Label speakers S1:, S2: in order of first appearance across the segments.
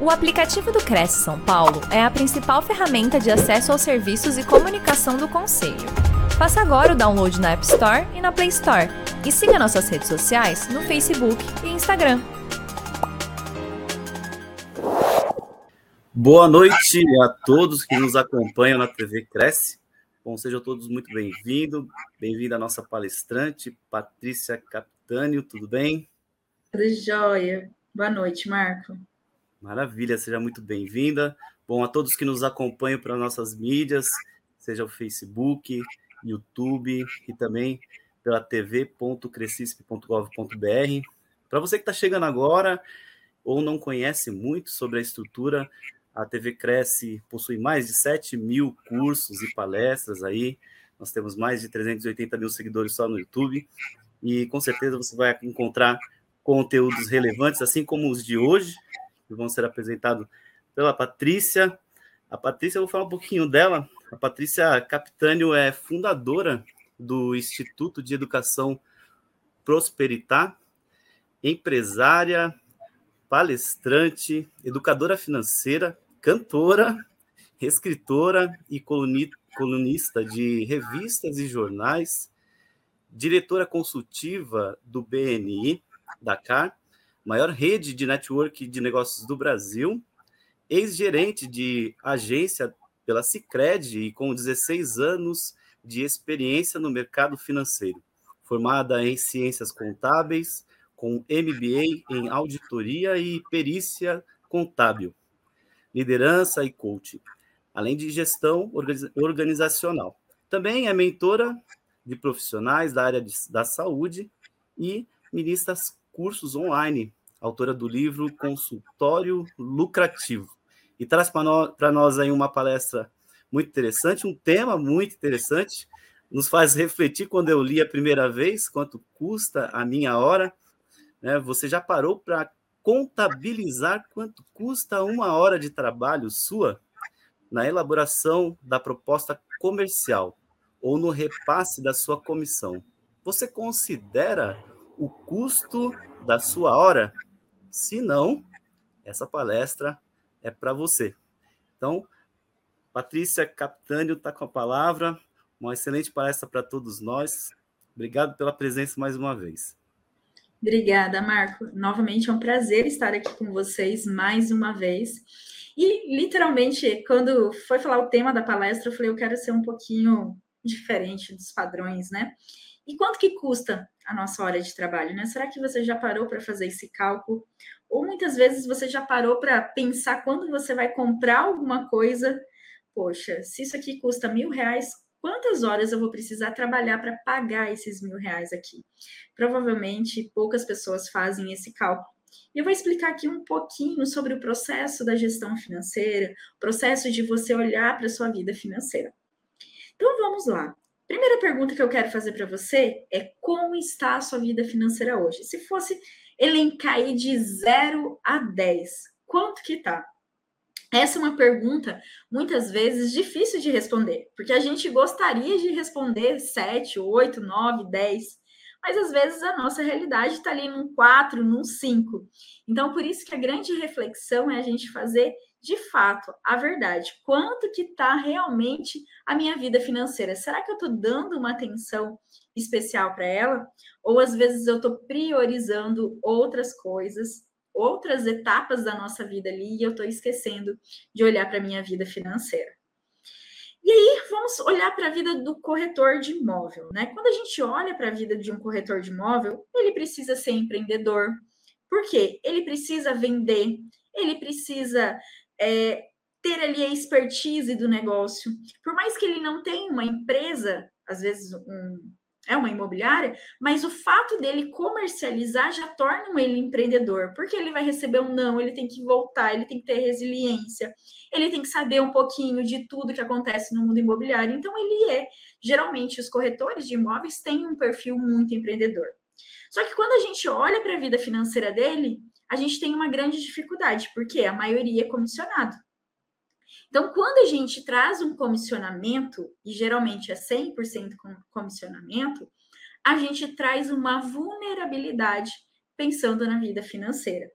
S1: O aplicativo do Cresce São Paulo é a principal ferramenta de acesso aos serviços e comunicação do Conselho. Faça agora o download na App Store e na Play Store. E siga nossas redes sociais no Facebook e Instagram.
S2: Boa noite a todos que nos acompanham na TV Cresce. Bom, sejam todos muito bem-vindos. Bem-vinda a nossa palestrante, Patrícia Capitânio, tudo bem?
S3: Tudo jóia. Boa noite, Marco.
S2: Maravilha, seja muito bem-vinda. Bom, a todos que nos acompanham pelas nossas mídias, seja o Facebook, YouTube e também pela tv.crescisp.gov.br. Para você que está chegando agora ou não conhece muito sobre a estrutura, a TV Cresce possui mais de 7 mil cursos e palestras aí. Nós temos mais de 380 mil seguidores só no YouTube. E com certeza você vai encontrar conteúdos relevantes, assim como os de hoje, que vão ser apresentados pela Patrícia. A Patrícia, eu vou falar um pouquinho dela. A Patrícia Capitânio é fundadora do Instituto de Educação Prosperitar, empresária, palestrante, educadora financeira, cantora, escritora e colunista de revistas e jornais, diretora consultiva do BNI, Dakar, maior rede de network de negócios do Brasil, ex-gerente de agência pela Cicred e com 16 anos de experiência no mercado financeiro, formada em ciências contábeis, com MBA em auditoria e perícia contábil, liderança e coaching, além de gestão organizacional. Também é mentora de profissionais da área de, da saúde e ministra cursos online autora do livro Consultório Lucrativo. E traz para nós, aí uma palestra muito interessante, um tema muito interessante, nos faz refletir quando eu li a primeira vez quanto custa a minha hora. Né? Você já parou para contabilizar quanto custa uma hora de trabalho sua na elaboração da proposta comercial ou no repasse da sua comissão? Você considera o custo da sua hora? Se não, essa palestra é para você. Então, Patrícia Capitânio está com a palavra. Uma excelente palestra para todos nós. Obrigado pela presença mais uma vez.
S3: Obrigada, Marco. Novamente é um prazer estar aqui com vocês mais uma vez. E, literalmente, quando foi falar o tema da palestra, eu falei, eu quero ser um pouquinho diferente dos padrões, né? E quanto que custa a nossa hora de trabalho, né? Será que você já parou para fazer esse cálculo? Ou muitas vezes você já parou para pensar quando você vai comprar alguma coisa? Poxa, se isso aqui custa mil reais, quantas horas eu vou precisar trabalhar para pagar esses mil reais aqui? Provavelmente poucas pessoas fazem esse cálculo. Eu vou explicar aqui um pouquinho sobre o processo da gestão financeira, o processo de você olhar para a sua vida financeira. Então vamos lá. Primeira pergunta que eu quero fazer para você é como está a sua vida financeira hoje? Se fosse elencar aí de 0 a 10, quanto que tá? Essa é uma pergunta muitas vezes difícil de responder, porque a gente gostaria de responder 7, 8, 9, 10, mas às vezes a nossa realidade está ali num 4, num 5. Então, por isso que a grande reflexão é a gente fazer de fato a verdade. Quanto que está realmente a minha vida financeira? Será que eu estou dando uma atenção especial para ela? Ou às vezes eu estou priorizando outras coisas, outras etapas da nossa vida ali e eu estou esquecendo de olhar para a minha vida financeira? E aí, vamos olhar para a vida do corretor de imóvel, né? Quando a gente olha para a vida de um corretor de imóvel, ele precisa ser empreendedor. Por quê? Ele precisa vender, ele precisa é, ter ali a expertise do negócio. Por mais que ele não tenha uma empresa, às vezes um, é uma imobiliária, mas o fato dele comercializar já torna ele empreendedor, porque ele vai receber um não, ele tem que voltar, ele tem que ter resiliência, ele tem que saber um pouquinho de tudo que acontece no mundo imobiliário. Então, ele é. Geralmente, os corretores de imóveis têm um perfil muito empreendedor. Só que quando a gente olha para a vida financeira dele, a gente tem uma grande dificuldade, porque a maioria é comissionado. Então, quando a gente traz um comissionamento, e geralmente é 100% comissionamento, a gente traz uma vulnerabilidade pensando na vida financeira.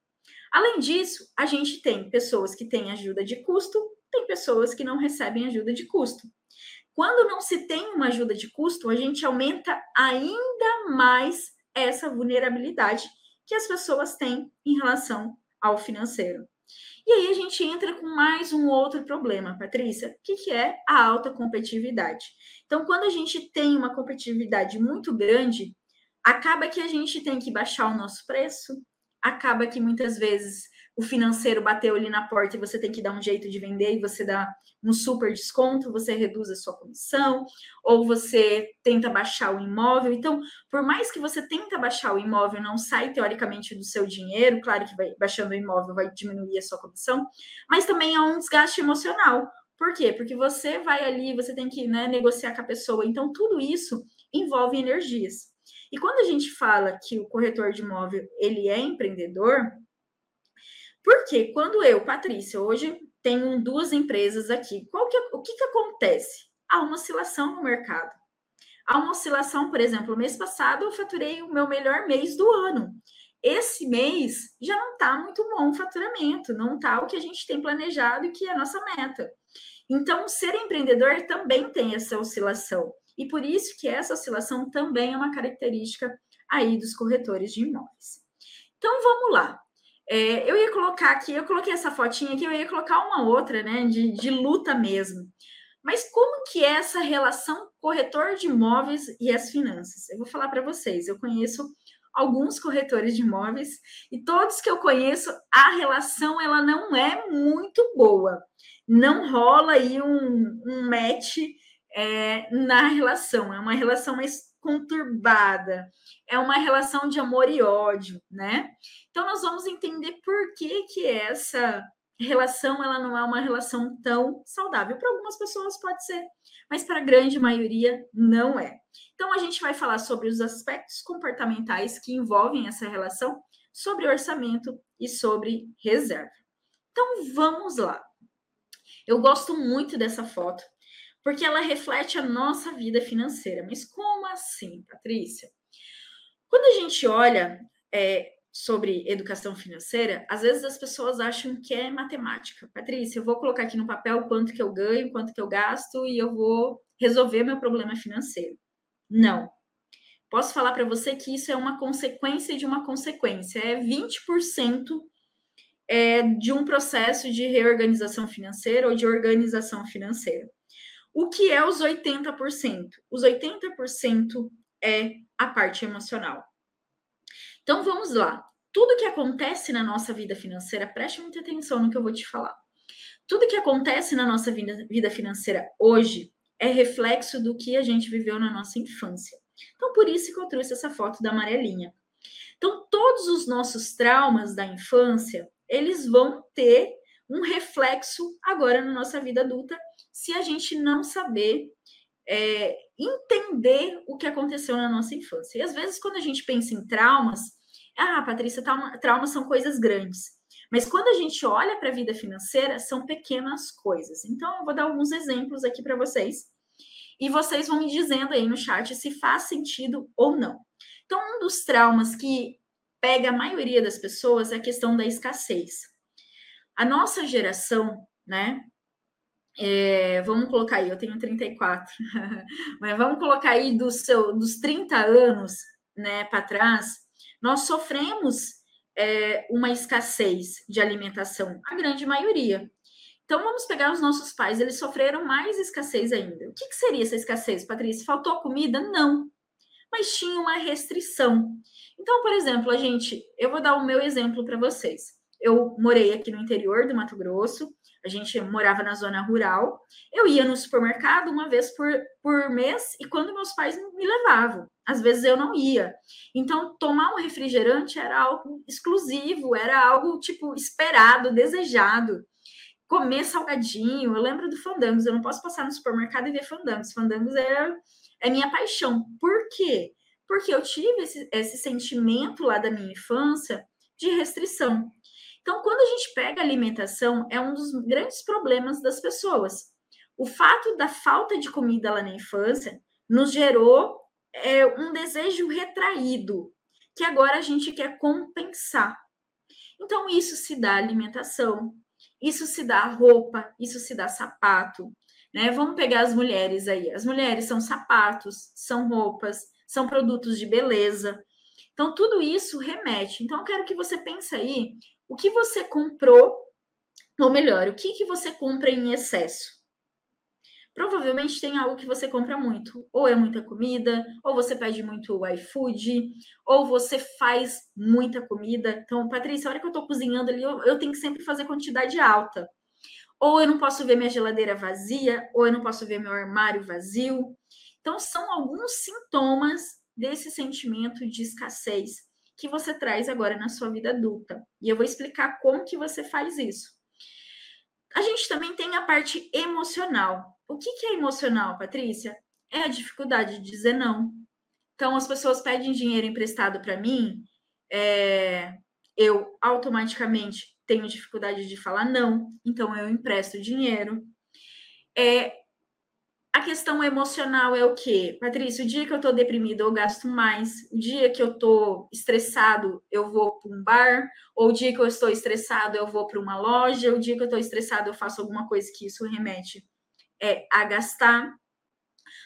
S3: Além disso, a gente tem pessoas que têm ajuda de custo, tem pessoas que não recebem ajuda de custo. Quando não se tem uma ajuda de custo, a gente aumenta ainda mais essa vulnerabilidade que as pessoas têm em relação ao financeiro. E aí a gente entra com mais um outro problema, Patrícia, que, que é a alta competitividade. Então, quando a gente tem uma competitividade muito grande, acaba que a gente tem que baixar o nosso preço, acaba que muitas vezes o financeiro bateu ali na porta e você tem que dar um jeito de vender e você dá um super desconto, você reduz a sua comissão, ou você tenta baixar o imóvel. Então, por mais que você tenta baixar o imóvel, não sai teoricamente do seu dinheiro, claro que vai, baixando o imóvel vai diminuir a sua comissão, mas também há um desgaste emocional. Por quê? Porque você vai ali, você tem que né, negociar com a pessoa. Então, tudo isso envolve energias. E quando a gente fala que o corretor de imóvel ele é empreendedor, porque quando eu, Patrícia, hoje tenho duas empresas aqui, qual que, é, o que, que acontece? Há uma oscilação no mercado. Há uma oscilação, por exemplo, mês passado eu faturei o meu melhor mês do ano. Esse mês já não está muito bom o faturamento, não está o que a gente tem planejado e que é a nossa meta. Então, ser empreendedor também tem essa oscilação. E por isso que essa oscilação também é uma característica aí dos corretores de imóveis. Então, vamos lá. É, eu ia colocar aqui, eu coloquei essa fotinha aqui, eu ia colocar uma outra, né, de, de luta mesmo. Mas como que é essa relação corretor de imóveis e as finanças? Eu vou falar para vocês, eu conheço alguns corretores de imóveis e todos que eu conheço, a relação ela não é muito boa. Não rola aí um, um match é, na relação, é uma relação mais conturbada, é uma relação de amor e ódio, né? Então nós vamos entender por que que essa relação ela não é uma relação tão saudável. Para algumas pessoas pode ser, mas para a grande maioria não é. Então a gente vai falar sobre os aspectos comportamentais que envolvem essa relação, sobre orçamento e sobre reserva. Então vamos lá. Eu gosto muito dessa foto porque ela reflete a nossa vida financeira. Mas como assim, Patrícia? Quando a gente olha é, sobre educação financeira, às vezes as pessoas acham que é matemática. Patrícia, eu vou colocar aqui no papel quanto que eu ganho, quanto que eu gasto e eu vou resolver meu problema financeiro. Não. Posso falar para você que isso é uma consequência de uma consequência. É 20% é, de um processo de reorganização financeira ou de organização financeira. O que é os 80%? Os 80% é a parte emocional. Então vamos lá. Tudo que acontece na nossa vida financeira, preste muita atenção no que eu vou te falar. Tudo que acontece na nossa vida, vida financeira hoje é reflexo do que a gente viveu na nossa infância. Então, por isso que eu trouxe essa foto da amarelinha. Então, todos os nossos traumas da infância, eles vão ter um reflexo agora na nossa vida adulta se a gente não saber é, entender o que aconteceu na nossa infância. E às vezes, quando a gente pensa em traumas, ah, Patrícia, trauma, traumas são coisas grandes. Mas quando a gente olha para a vida financeira, são pequenas coisas. Então, eu vou dar alguns exemplos aqui para vocês. E vocês vão me dizendo aí no chat se faz sentido ou não. Então, um dos traumas que pega a maioria das pessoas é a questão da escassez. A nossa geração, né, é, vamos colocar aí, eu tenho 34, mas vamos colocar aí do seu, dos 30 anos né, para trás, nós sofremos é, uma escassez de alimentação, a grande maioria. Então, vamos pegar os nossos pais, eles sofreram mais escassez ainda. O que, que seria essa escassez, Patrícia? Faltou comida? Não, mas tinha uma restrição. Então, por exemplo, a gente, eu vou dar o meu exemplo para vocês. Eu morei aqui no interior do Mato Grosso, a gente morava na zona rural. Eu ia no supermercado uma vez por, por mês e quando meus pais me levavam, às vezes eu não ia. Então, tomar um refrigerante era algo exclusivo, era algo tipo esperado, desejado. Comer salgadinho, eu lembro do Fandangos, eu não posso passar no supermercado e ver Fandangos. Fandangos é, é minha paixão. Por quê? Porque eu tive esse, esse sentimento lá da minha infância de restrição. Então, quando a gente pega a alimentação, é um dos grandes problemas das pessoas. O fato da falta de comida lá na infância nos gerou é, um desejo retraído, que agora a gente quer compensar. Então, isso se dá alimentação, isso se dá roupa, isso se dá sapato, né? Vamos pegar as mulheres aí. As mulheres são sapatos, são roupas, são produtos de beleza. Então, tudo isso remete. Então, eu quero que você pense aí o que você comprou, ou melhor, o que, que você compra em excesso. Provavelmente tem algo que você compra muito. Ou é muita comida, ou você pede muito iFood, ou você faz muita comida. Então, Patrícia, a hora que eu estou cozinhando ali, eu, eu tenho que sempre fazer quantidade alta. Ou eu não posso ver minha geladeira vazia, ou eu não posso ver meu armário vazio. Então, são alguns sintomas desse sentimento de escassez que você traz agora na sua vida adulta. E eu vou explicar como que você faz isso. A gente também tem a parte emocional. O que, que é emocional, Patrícia? É a dificuldade de dizer não. Então, as pessoas pedem dinheiro emprestado para mim, é, eu automaticamente tenho dificuldade de falar não, então eu empresto dinheiro. É, a questão emocional é o quê? Patrícia, o dia que eu tô deprimida, eu gasto mais. O dia que eu tô estressado, eu vou para um bar. Ou o dia que eu estou estressado, eu vou para uma loja. O dia que eu tô estressado, eu faço alguma coisa que isso remete é, a gastar.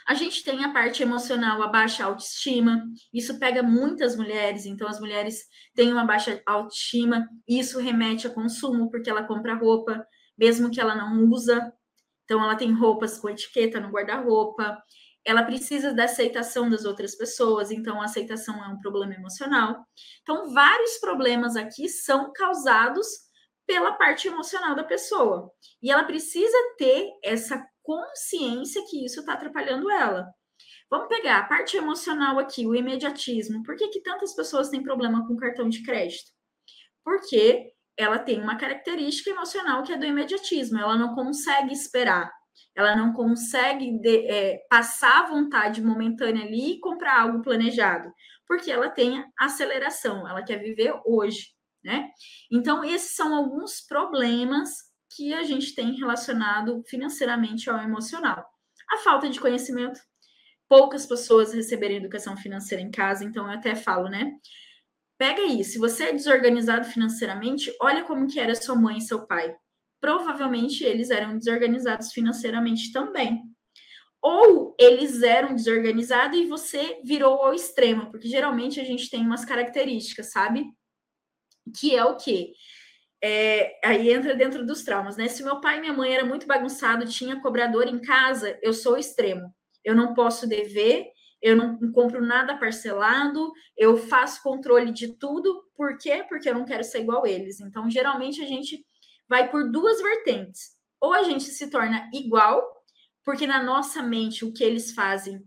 S3: A gente tem a parte emocional, a baixa autoestima. Isso pega muitas mulheres, então as mulheres têm uma baixa autoestima. Isso remete a consumo, porque ela compra roupa, mesmo que ela não usa, então, ela tem roupas com etiqueta no guarda-roupa, ela precisa da aceitação das outras pessoas, então a aceitação é um problema emocional. Então, vários problemas aqui são causados pela parte emocional da pessoa. E ela precisa ter essa consciência que isso está atrapalhando ela. Vamos pegar a parte emocional aqui, o imediatismo. Por que, que tantas pessoas têm problema com cartão de crédito? Porque ela tem uma característica emocional que é do imediatismo, ela não consegue esperar, ela não consegue de, é, passar a vontade momentânea ali e comprar algo planejado, porque ela tem aceleração, ela quer viver hoje, né? Então, esses são alguns problemas que a gente tem relacionado financeiramente ao emocional. A falta de conhecimento, poucas pessoas receberem educação financeira em casa, então eu até falo, né? Pega aí, se você é desorganizado financeiramente, olha como que era sua mãe e seu pai. Provavelmente eles eram desorganizados financeiramente também. Ou eles eram desorganizados e você virou ao extremo, porque geralmente a gente tem umas características, sabe? Que é o quê? É, aí entra dentro dos traumas, né? Se meu pai e minha mãe era muito bagunçado, tinha cobrador em casa, eu sou extremo. Eu não posso dever, eu não compro nada parcelado, eu faço controle de tudo. Por quê? Porque eu não quero ser igual a eles. Então, geralmente, a gente vai por duas vertentes. Ou a gente se torna igual, porque na nossa mente o que eles fazem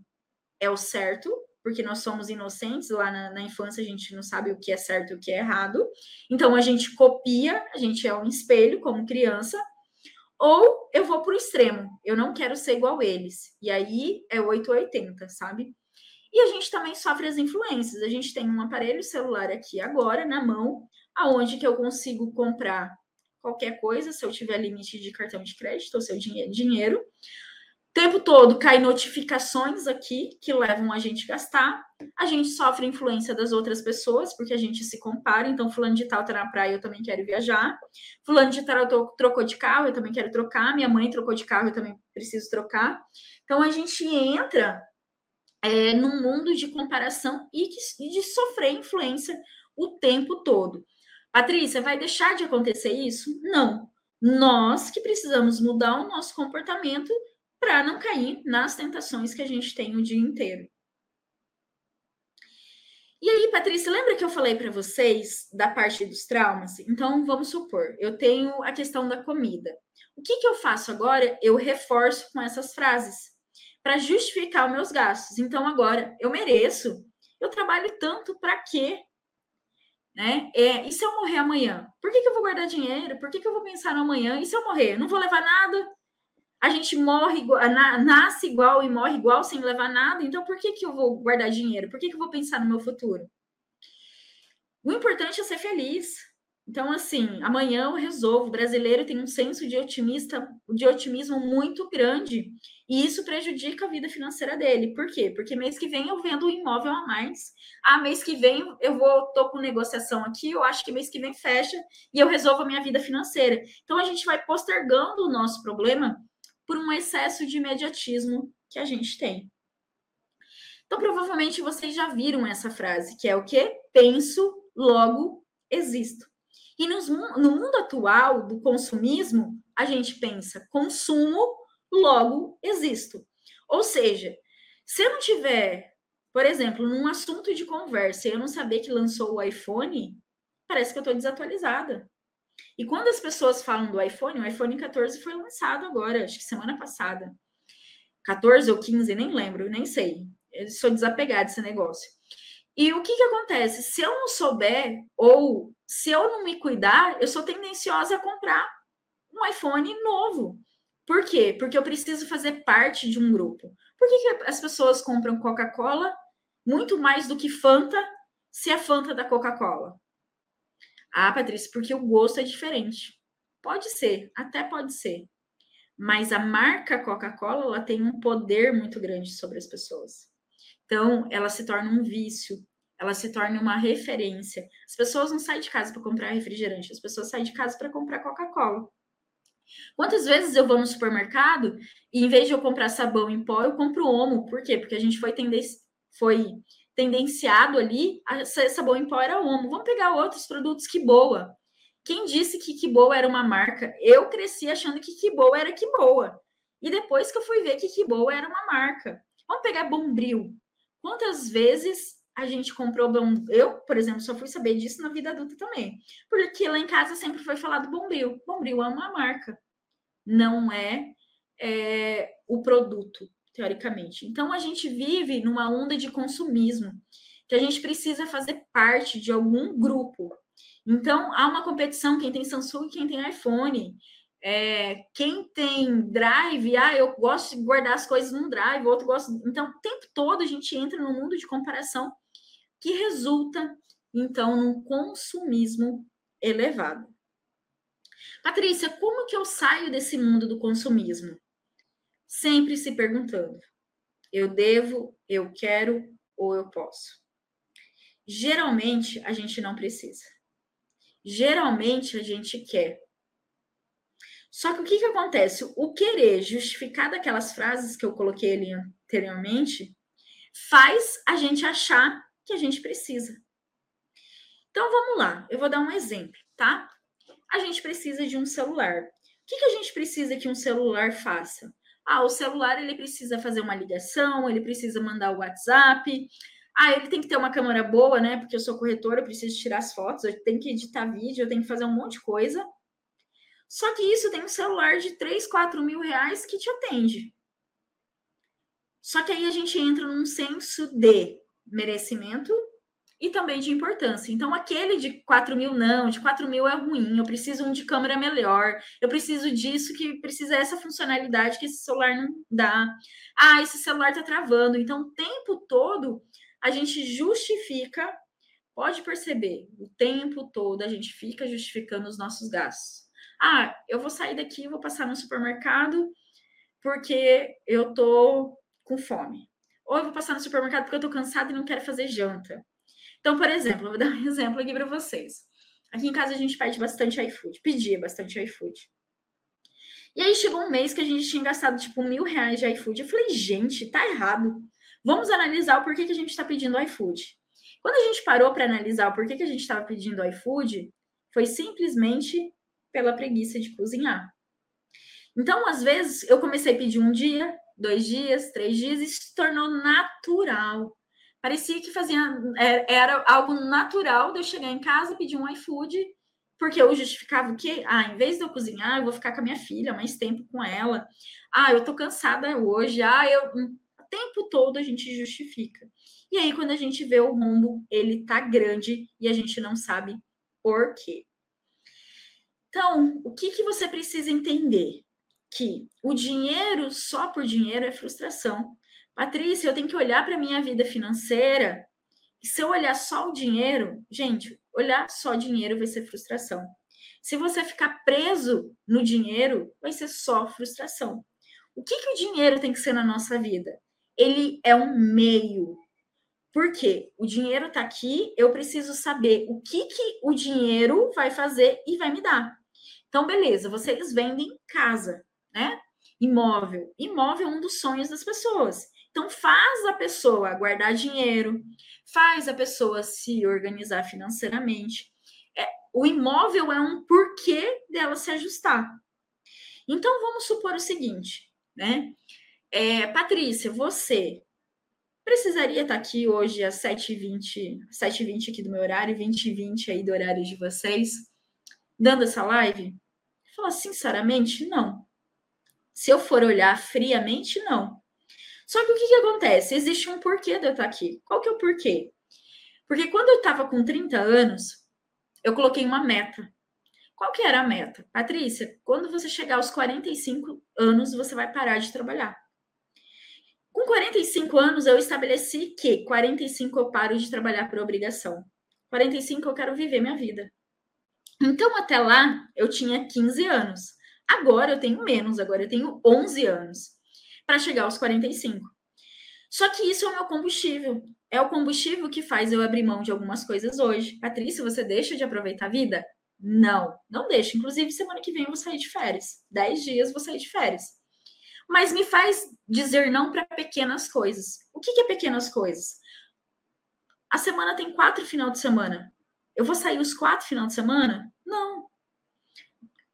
S3: é o certo, porque nós somos inocentes, lá na, na, infância a gente não sabe o que é certo e o que é errado. Então a gente copia, a gente é um espelho como criança, ou eu vou para o extremo, eu não quero ser igual eles. E aí é 880, sabe? E a gente também sofre as influências. A gente tem um aparelho celular aqui agora na mão, aonde que eu consigo comprar qualquer coisa, se eu tiver limite de cartão de crédito ou seu dinheiro. O tempo todo cai notificações aqui que levam a gente a gastar. A gente sofre influência das outras pessoas, porque a gente se compara. Então, fulano de tal tá na praia, eu também quero viajar. Fulano de tal trocou de carro, eu também quero trocar. Minha mãe trocou de carro, eu também preciso trocar. Então, a gente entra é, num mundo de comparação e, e de sofrer influência o tempo todo. Patrícia, vai deixar de acontecer isso? Não. Nós que precisamos mudar o nosso comportamento para não cair nas tentações que a gente tem o dia inteiro. E aí, Patrícia, lembra que eu falei para vocês da parte dos traumas? Então, vamos supor, eu tenho a questão da comida. O que, que eu faço agora? Eu reforço com essas frases para justificar os meus gastos. Então, agora, eu mereço. Eu trabalho tanto para quê? Né? É, e se eu morrer amanhã? Por que, que eu vou guardar dinheiro? Por que, que eu vou pensar no amanhã? E se eu morrer? Não vou levar nada? A gente morre nasce igual e morre igual sem levar nada. Então, por que, que eu vou guardar dinheiro? Por que, que eu vou pensar no meu futuro? O importante é ser feliz. Então, assim, amanhã eu resolvo. O brasileiro tem um senso de otimista, de otimismo muito grande, e isso prejudica a vida financeira dele. Por quê? Porque mês que vem eu vendo um imóvel a mais. Ah, mês que vem eu vou tô com negociação aqui, eu acho que mês que vem fecha e eu resolvo a minha vida financeira. Então a gente vai postergando o nosso problema por um excesso de imediatismo que a gente tem. Então, provavelmente vocês já viram essa frase, que é o quê? Penso, logo existo. E nos, no mundo atual do consumismo, a gente pensa consumo, logo existo. Ou seja, se eu não tiver, por exemplo, num assunto de conversa, eu não saber que lançou o iPhone, parece que eu estou desatualizada. E quando as pessoas falam do iPhone, o iPhone 14 foi lançado agora, acho que semana passada. 14 ou 15, nem lembro, nem sei. Eu sou desapegada desse negócio. E o que, que acontece? Se eu não souber, ou se eu não me cuidar, eu sou tendenciosa a comprar um iPhone novo. Por quê? Porque eu preciso fazer parte de um grupo. Por que, que as pessoas compram Coca-Cola muito mais do que Fanta, se é Fanta da Coca-Cola? Ah, Patrícia, porque o gosto é diferente. Pode ser, até pode ser. Mas a marca Coca-Cola ela tem um poder muito grande sobre as pessoas. Então, ela se torna um vício, ela se torna uma referência. As pessoas não saem de casa para comprar refrigerante, as pessoas saem de casa para comprar Coca-Cola. Quantas vezes eu vou no supermercado e em vez de eu comprar sabão em pó, eu compro Omo? Por quê? Porque a gente foi, tenden foi tendenciado ali a sabão em pó era Omo. Vamos pegar outros produtos que boa. Quem disse que que boa era uma marca? Eu cresci achando que que boa era que boa. E depois que eu fui ver que que boa era uma marca. Vamos pegar Bombril. Quantas vezes a gente comprou bom. Eu, por exemplo, só fui saber disso na vida adulta também. Porque lá em casa sempre foi falado Bombril. Bombril é uma marca, não é, é o produto, teoricamente. Então a gente vive numa onda de consumismo, que a gente precisa fazer parte de algum grupo. Então há uma competição, quem tem Samsung quem tem iPhone. É, quem tem drive, ah, eu gosto de guardar as coisas num drive, outro gosta. Então, o tempo todo a gente entra no mundo de comparação que resulta, então, num consumismo elevado. Patrícia, como que eu saio desse mundo do consumismo? Sempre se perguntando: eu devo, eu quero ou eu posso? Geralmente a gente não precisa. Geralmente a gente quer. Só que o que, que acontece? O querer justificar daquelas frases que eu coloquei ali anteriormente faz a gente achar que a gente precisa. Então vamos lá, eu vou dar um exemplo, tá? A gente precisa de um celular. O que, que a gente precisa que um celular faça? Ah, o celular ele precisa fazer uma ligação, ele precisa mandar o WhatsApp. Ah, ele tem que ter uma câmera boa, né? Porque eu sou corretora, eu preciso tirar as fotos, eu tenho que editar vídeo, eu tenho que fazer um monte de coisa. Só que isso tem um celular de 3, 4 mil reais que te atende. Só que aí a gente entra num senso de merecimento e também de importância. Então, aquele de 4 mil, não, de 4 mil é ruim, eu preciso um de câmera melhor, eu preciso disso que precisa essa funcionalidade que esse celular não dá. Ah, esse celular tá travando. Então, o tempo todo a gente justifica, pode perceber, o tempo todo a gente fica justificando os nossos gastos. Ah, eu vou sair daqui, vou passar no supermercado porque eu tô com fome. Ou eu vou passar no supermercado porque eu tô cansada e não quero fazer janta. Então, por exemplo, vou dar um exemplo aqui para vocês. Aqui em casa a gente pede bastante iFood, pedia bastante iFood. E aí chegou um mês que a gente tinha gastado tipo mil reais de iFood. Eu falei, gente, tá errado. Vamos analisar o porquê que a gente está pedindo iFood. Quando a gente parou para analisar o porquê que a gente estava pedindo iFood, foi simplesmente pela preguiça de cozinhar. Então, às vezes, eu comecei a pedir um dia, dois dias, três dias, e se tornou natural. Parecia que fazia é, era algo natural de eu chegar em casa, pedir um iFood, porque eu justificava o quê? Ah, em vez de eu cozinhar, eu vou ficar com a minha filha mais tempo com ela. Ah, eu tô cansada hoje. Ah, eu o tempo todo a gente justifica. E aí quando a gente vê o mundo, ele tá grande e a gente não sabe por quê. Então, o que, que você precisa entender? Que o dinheiro só por dinheiro é frustração. Patrícia, eu tenho que olhar para a minha vida financeira. E se eu olhar só o dinheiro, gente, olhar só dinheiro, vai ser frustração. Se você ficar preso no dinheiro, vai ser só frustração. O que, que o dinheiro tem que ser na nossa vida? Ele é um meio. Por quê? O dinheiro está aqui, eu preciso saber o que, que o dinheiro vai fazer e vai me dar. Então, beleza, vocês vendem casa, né? Imóvel. Imóvel é um dos sonhos das pessoas. Então, faz a pessoa guardar dinheiro, faz a pessoa se organizar financeiramente. É, o imóvel é um porquê dela se ajustar. Então, vamos supor o seguinte, né? É, Patrícia, você precisaria estar aqui hoje às 7h20, 7h20 aqui do meu horário, 20h20 aí do horário de vocês, dando essa live? Fala sinceramente, não. Se eu for olhar friamente, não. Só que o que, que acontece? Existe um porquê de eu estar aqui. Qual que é o porquê? Porque quando eu estava com 30 anos, eu coloquei uma meta. Qual que era a meta? Patrícia, quando você chegar aos 45 anos, você vai parar de trabalhar. Com 45 anos, eu estabeleci que 45 eu paro de trabalhar por obrigação. 45 eu quero viver minha vida. Então, até lá, eu tinha 15 anos. Agora eu tenho menos, agora eu tenho 11 anos para chegar aos 45. Só que isso é o meu combustível. É o combustível que faz eu abrir mão de algumas coisas hoje. Patrícia, você deixa de aproveitar a vida? Não, não deixa. Inclusive, semana que vem eu vou sair de férias. Dez dias vou sair de férias. Mas me faz dizer não para pequenas coisas. O que, que é pequenas coisas? A semana tem quatro final de semana. Eu vou sair os quatro final de semana? Não.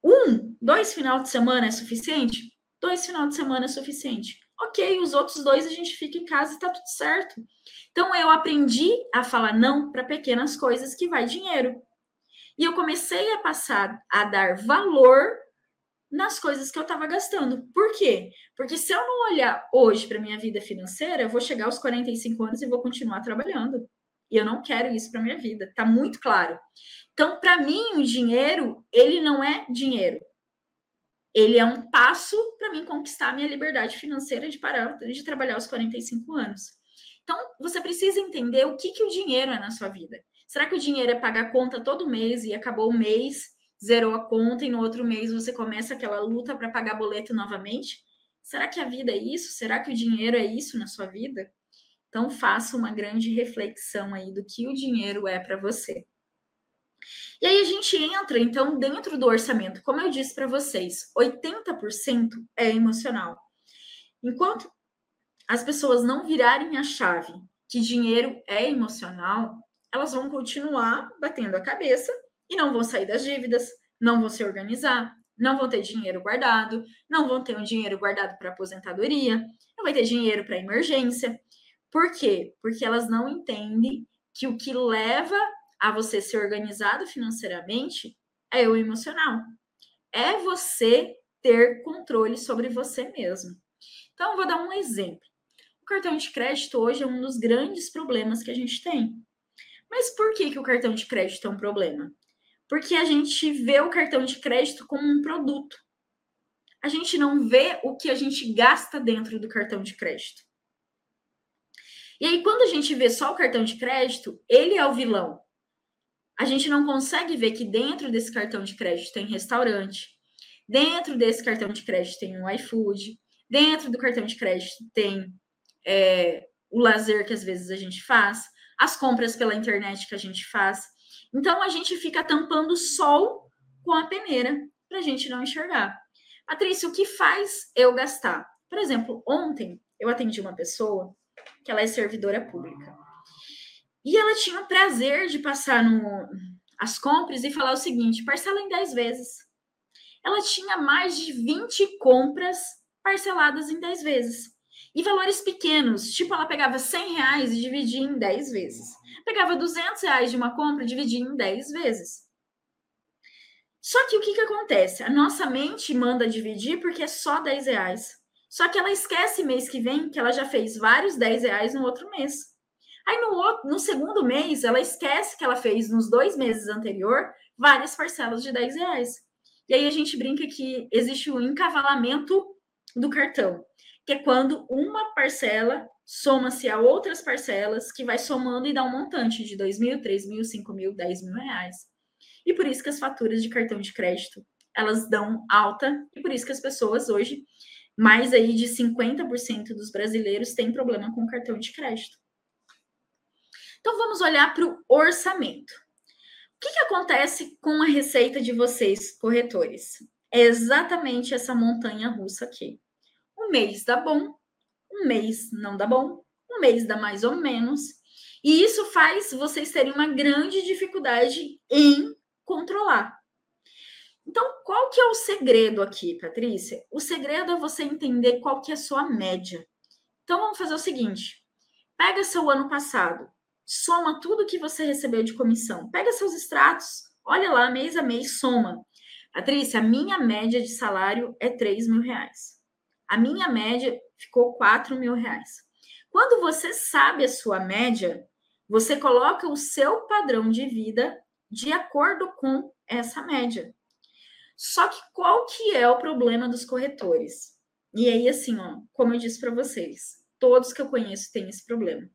S3: Um, dois final de semana é suficiente? dois final de semana é suficiente. Ok, os outros dois a gente fica em casa e tá tudo certo. Então eu aprendi a falar não para pequenas coisas que vai dinheiro. E eu comecei a passar a dar valor nas coisas que eu estava gastando. Por quê? Porque se eu não olhar hoje para minha vida financeira, eu vou chegar aos 45 anos e vou continuar trabalhando. E eu não quero isso para minha vida, tá muito claro. Então, para mim, o dinheiro, ele não é dinheiro ele é um passo para mim conquistar a minha liberdade financeira de parar de trabalhar aos 45 anos. Então, você precisa entender o que, que o dinheiro é na sua vida. Será que o dinheiro é pagar conta todo mês e acabou o mês, zerou a conta e no outro mês você começa aquela luta para pagar boleto novamente? Será que a vida é isso? Será que o dinheiro é isso na sua vida? Então, faça uma grande reflexão aí do que o dinheiro é para você. E aí a gente entra, então, dentro do orçamento. Como eu disse para vocês, 80% é emocional. Enquanto as pessoas não virarem a chave que dinheiro é emocional, elas vão continuar batendo a cabeça e não vão sair das dívidas, não vão se organizar, não vão ter dinheiro guardado, não vão ter um dinheiro guardado para aposentadoria, não vai ter dinheiro para emergência. Por quê? Porque elas não entendem que o que leva a você ser organizado financeiramente é o emocional. É você ter controle sobre você mesmo. Então, vou dar um exemplo. O cartão de crédito hoje é um dos grandes problemas que a gente tem. Mas por que, que o cartão de crédito é um problema? Porque a gente vê o cartão de crédito como um produto. A gente não vê o que a gente gasta dentro do cartão de crédito. E aí, quando a gente vê só o cartão de crédito, ele é o vilão a gente não consegue ver que dentro desse cartão de crédito tem restaurante, dentro desse cartão de crédito tem um iFood, dentro do cartão de crédito tem é, o lazer que às vezes a gente faz, as compras pela internet que a gente faz. Então a gente fica tampando o sol com a peneira para a gente não enxergar. Patrícia, o que faz eu gastar? Por exemplo, ontem eu atendi uma pessoa que ela é servidora pública. E ela tinha o prazer de passar no, as compras e falar o seguinte: parcela em 10 vezes. Ela tinha mais de 20 compras parceladas em 10 vezes. E valores pequenos, tipo ela pegava 100 reais e dividia em 10 vezes. Pegava 200 reais de uma compra e dividia em 10 vezes. Só que o que, que acontece? A nossa mente manda dividir porque é só 10 reais. Só que ela esquece mês que vem que ela já fez vários 10 reais no outro mês. Aí no, outro, no segundo mês, ela esquece que ela fez nos dois meses anterior várias parcelas de 10 reais. E aí a gente brinca que existe o encavalamento do cartão, que é quando uma parcela soma-se a outras parcelas, que vai somando e dá um montante de 2 mil, 3 mil, 5 mil, 10 mil reais. E por isso que as faturas de cartão de crédito, elas dão alta, e por isso que as pessoas hoje, mais aí de 50% dos brasileiros têm problema com cartão de crédito. Então vamos olhar para o orçamento. O que, que acontece com a receita de vocês, corretores? É exatamente essa montanha russa aqui. Um mês dá bom, um mês não dá bom, um mês dá mais ou menos. E isso faz vocês terem uma grande dificuldade em controlar. Então, qual que é o segredo aqui, Patrícia? O segredo é você entender qual que é a sua média. Então, vamos fazer o seguinte. Pega seu ano passado, soma tudo que você recebeu de comissão. Pega seus extratos, olha lá, mês a mês, soma. Patrícia, a minha média de salário é 3 mil reais. A minha média ficou 4 mil reais. Quando você sabe a sua média, você coloca o seu padrão de vida de acordo com essa média. Só que qual que é o problema dos corretores? E aí, assim, ó, como eu disse para vocês, todos que eu conheço têm esse problema.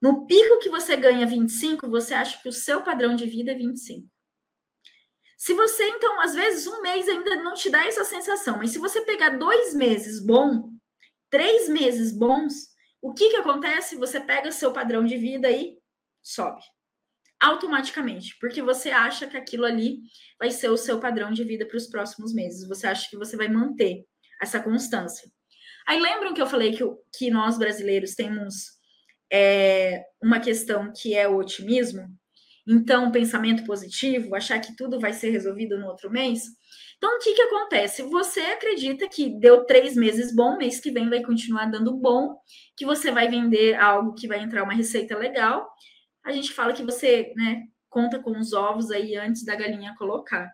S3: No pico que você ganha 25, você acha que o seu padrão de vida é 25. Se você, então, às vezes, um mês ainda não te dá essa sensação, mas se você pegar dois meses bom, três meses bons, o que, que acontece? Você pega seu padrão de vida e sobe automaticamente, porque você acha que aquilo ali vai ser o seu padrão de vida para os próximos meses. Você acha que você vai manter essa constância. Aí lembram que eu falei que, que nós brasileiros temos é, uma questão que é o otimismo? Então, pensamento positivo, achar que tudo vai ser resolvido no outro mês. Então, o que, que acontece? Você acredita que deu três meses bom, mês que vem vai continuar dando bom, que você vai vender algo que vai entrar uma receita legal, a gente fala que você, né, conta com os ovos aí antes da galinha colocar.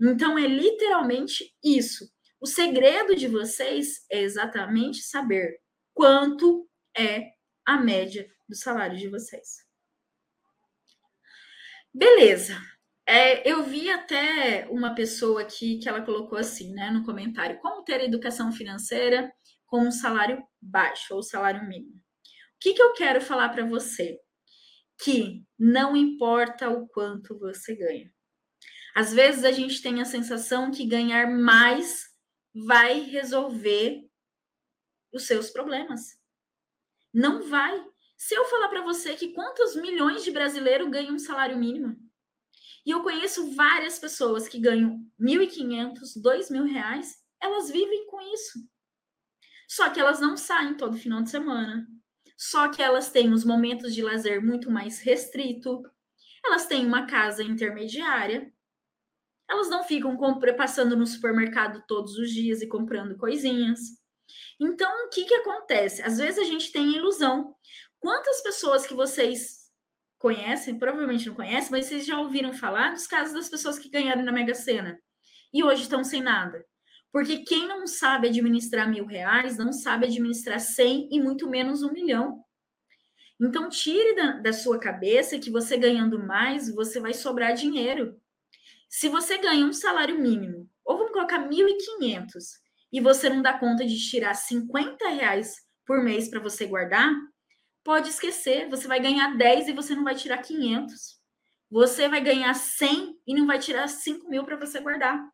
S3: Então é literalmente isso. O segredo de vocês é exatamente saber quanto é a média do salário de vocês. Beleza. É, eu vi até uma pessoa aqui que ela colocou assim, né, no comentário: como ter educação financeira com um salário baixo ou salário mínimo? O que, que eu quero falar para você? Que não importa o quanto você ganha. Às vezes a gente tem a sensação que ganhar mais vai resolver os seus problemas. Não vai. Se eu falar para você que quantos milhões de brasileiros ganham um salário mínimo, e eu conheço várias pessoas que ganham 1.500, 2.000 reais, elas vivem com isso. Só que elas não saem todo final de semana, só que elas têm os momentos de lazer muito mais restrito, elas têm uma casa intermediária, elas não ficam passando no supermercado todos os dias e comprando coisinhas. Então, o que, que acontece? Às vezes a gente tem ilusão. Quantas pessoas que vocês conhecem, provavelmente não conhecem, mas vocês já ouviram falar dos casos das pessoas que ganharam na Mega Sena e hoje estão sem nada? Porque quem não sabe administrar mil reais não sabe administrar cem e muito menos um milhão. Então, tire da, da sua cabeça que você ganhando mais, você vai sobrar dinheiro. Se você ganha um salário mínimo, ou vamos colocar 1.500, e você não dá conta de tirar 50 reais por mês para você guardar, pode esquecer, você vai ganhar 10 e você não vai tirar 500. Você vai ganhar 100 e não vai tirar 5 mil para você guardar.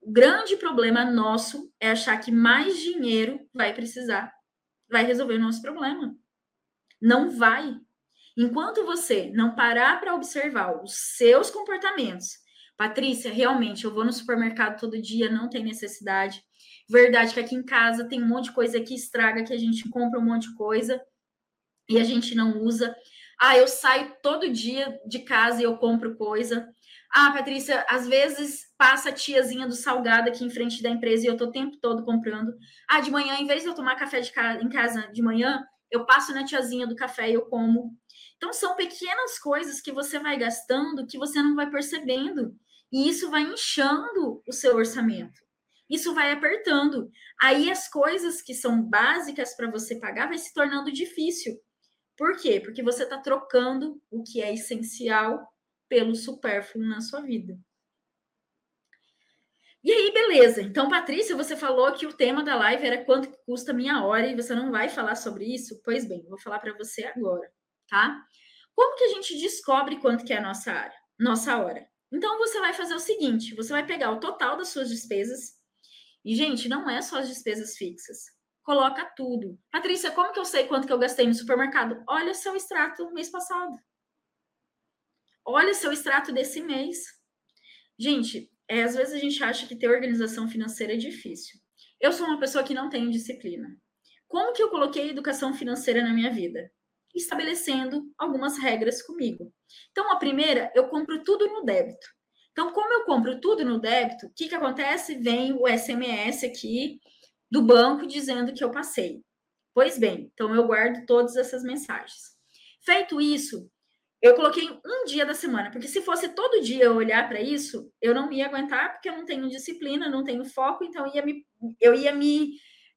S3: O grande problema nosso é achar que mais dinheiro vai precisar, vai resolver o nosso problema. Não vai. Enquanto você não parar para observar os seus comportamentos, Patrícia, realmente, eu vou no supermercado todo dia, não tem necessidade. Verdade que aqui em casa tem um monte de coisa que estraga, que a gente compra um monte de coisa e a gente não usa. Ah, eu saio todo dia de casa e eu compro coisa. Ah, Patrícia, às vezes passa a tiazinha do salgado aqui em frente da empresa e eu tô o tempo todo comprando. Ah, de manhã, em vez de eu tomar café de em casa de manhã, eu passo na tiazinha do café e eu como. Então, são pequenas coisas que você vai gastando que você não vai percebendo. E isso vai inchando o seu orçamento. Isso vai apertando. Aí as coisas que são básicas para você pagar vai se tornando difícil. Por quê? Porque você está trocando o que é essencial pelo supérfluo na sua vida. E aí, beleza. Então, Patrícia, você falou que o tema da live era quanto custa minha hora e você não vai falar sobre isso? Pois bem, vou falar para você agora, tá? Como que a gente descobre quanto que é a nossa área, nossa hora? Então, você vai fazer o seguinte, você vai pegar o total das suas despesas, e, gente, não é só as despesas fixas. Coloca tudo. Patrícia, como que eu sei quanto que eu gastei no supermercado? Olha o seu extrato mês passado. Olha seu extrato desse mês. Gente, é, às vezes a gente acha que ter organização financeira é difícil. Eu sou uma pessoa que não tem disciplina. Como que eu coloquei educação financeira na minha vida? Estabelecendo algumas regras comigo. Então, a primeira, eu compro tudo no débito. Então, como eu compro tudo no débito, o que, que acontece? Vem o SMS aqui do banco dizendo que eu passei. Pois bem, então eu guardo todas essas mensagens. Feito isso, eu coloquei um dia da semana, porque se fosse todo dia eu olhar para isso, eu não ia aguentar, porque eu não tenho disciplina, não tenho foco, então eu ia me, eu ia me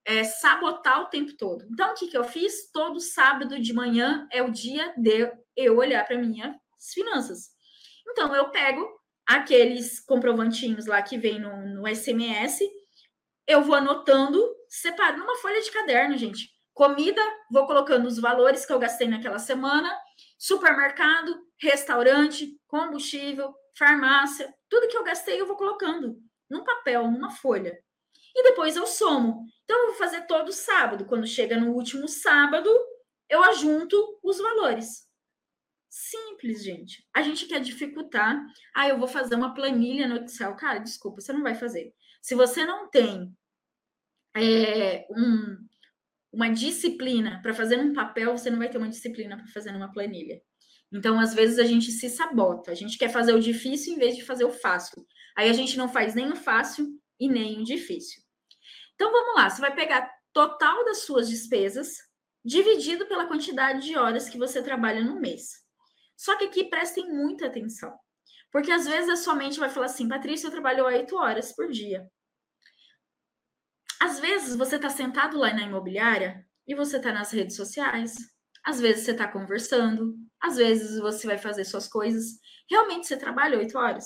S3: é, sabotar o tempo todo. Então, o que, que eu fiz? Todo sábado de manhã é o dia de eu olhar para minhas finanças. Então, eu pego aqueles comprovantinhos lá que vem no, no SMS, eu vou anotando, separo numa folha de caderno, gente. Comida, vou colocando os valores que eu gastei naquela semana, supermercado, restaurante, combustível, farmácia, tudo que eu gastei eu vou colocando num papel, numa folha. E depois eu somo. Então eu vou fazer todo sábado. Quando chega no último sábado, eu ajunto os valores. Simples, gente. A gente quer dificultar. Ah, eu vou fazer uma planilha no Excel. Cara, desculpa, você não vai fazer. Se você não tem é, um, uma disciplina para fazer um papel, você não vai ter uma disciplina para fazer numa planilha. Então, às vezes, a gente se sabota. A gente quer fazer o difícil em vez de fazer o fácil. Aí a gente não faz nem o fácil e nem o difícil. Então, vamos lá. Você vai pegar total das suas despesas dividido pela quantidade de horas que você trabalha no mês. Só que aqui prestem muita atenção. Porque às vezes a sua mente vai falar assim, Patrícia, eu trabalho oito horas por dia. Às vezes você está sentado lá na imobiliária e você está nas redes sociais. Às vezes você está conversando. Às vezes você vai fazer suas coisas. Realmente você trabalha oito horas?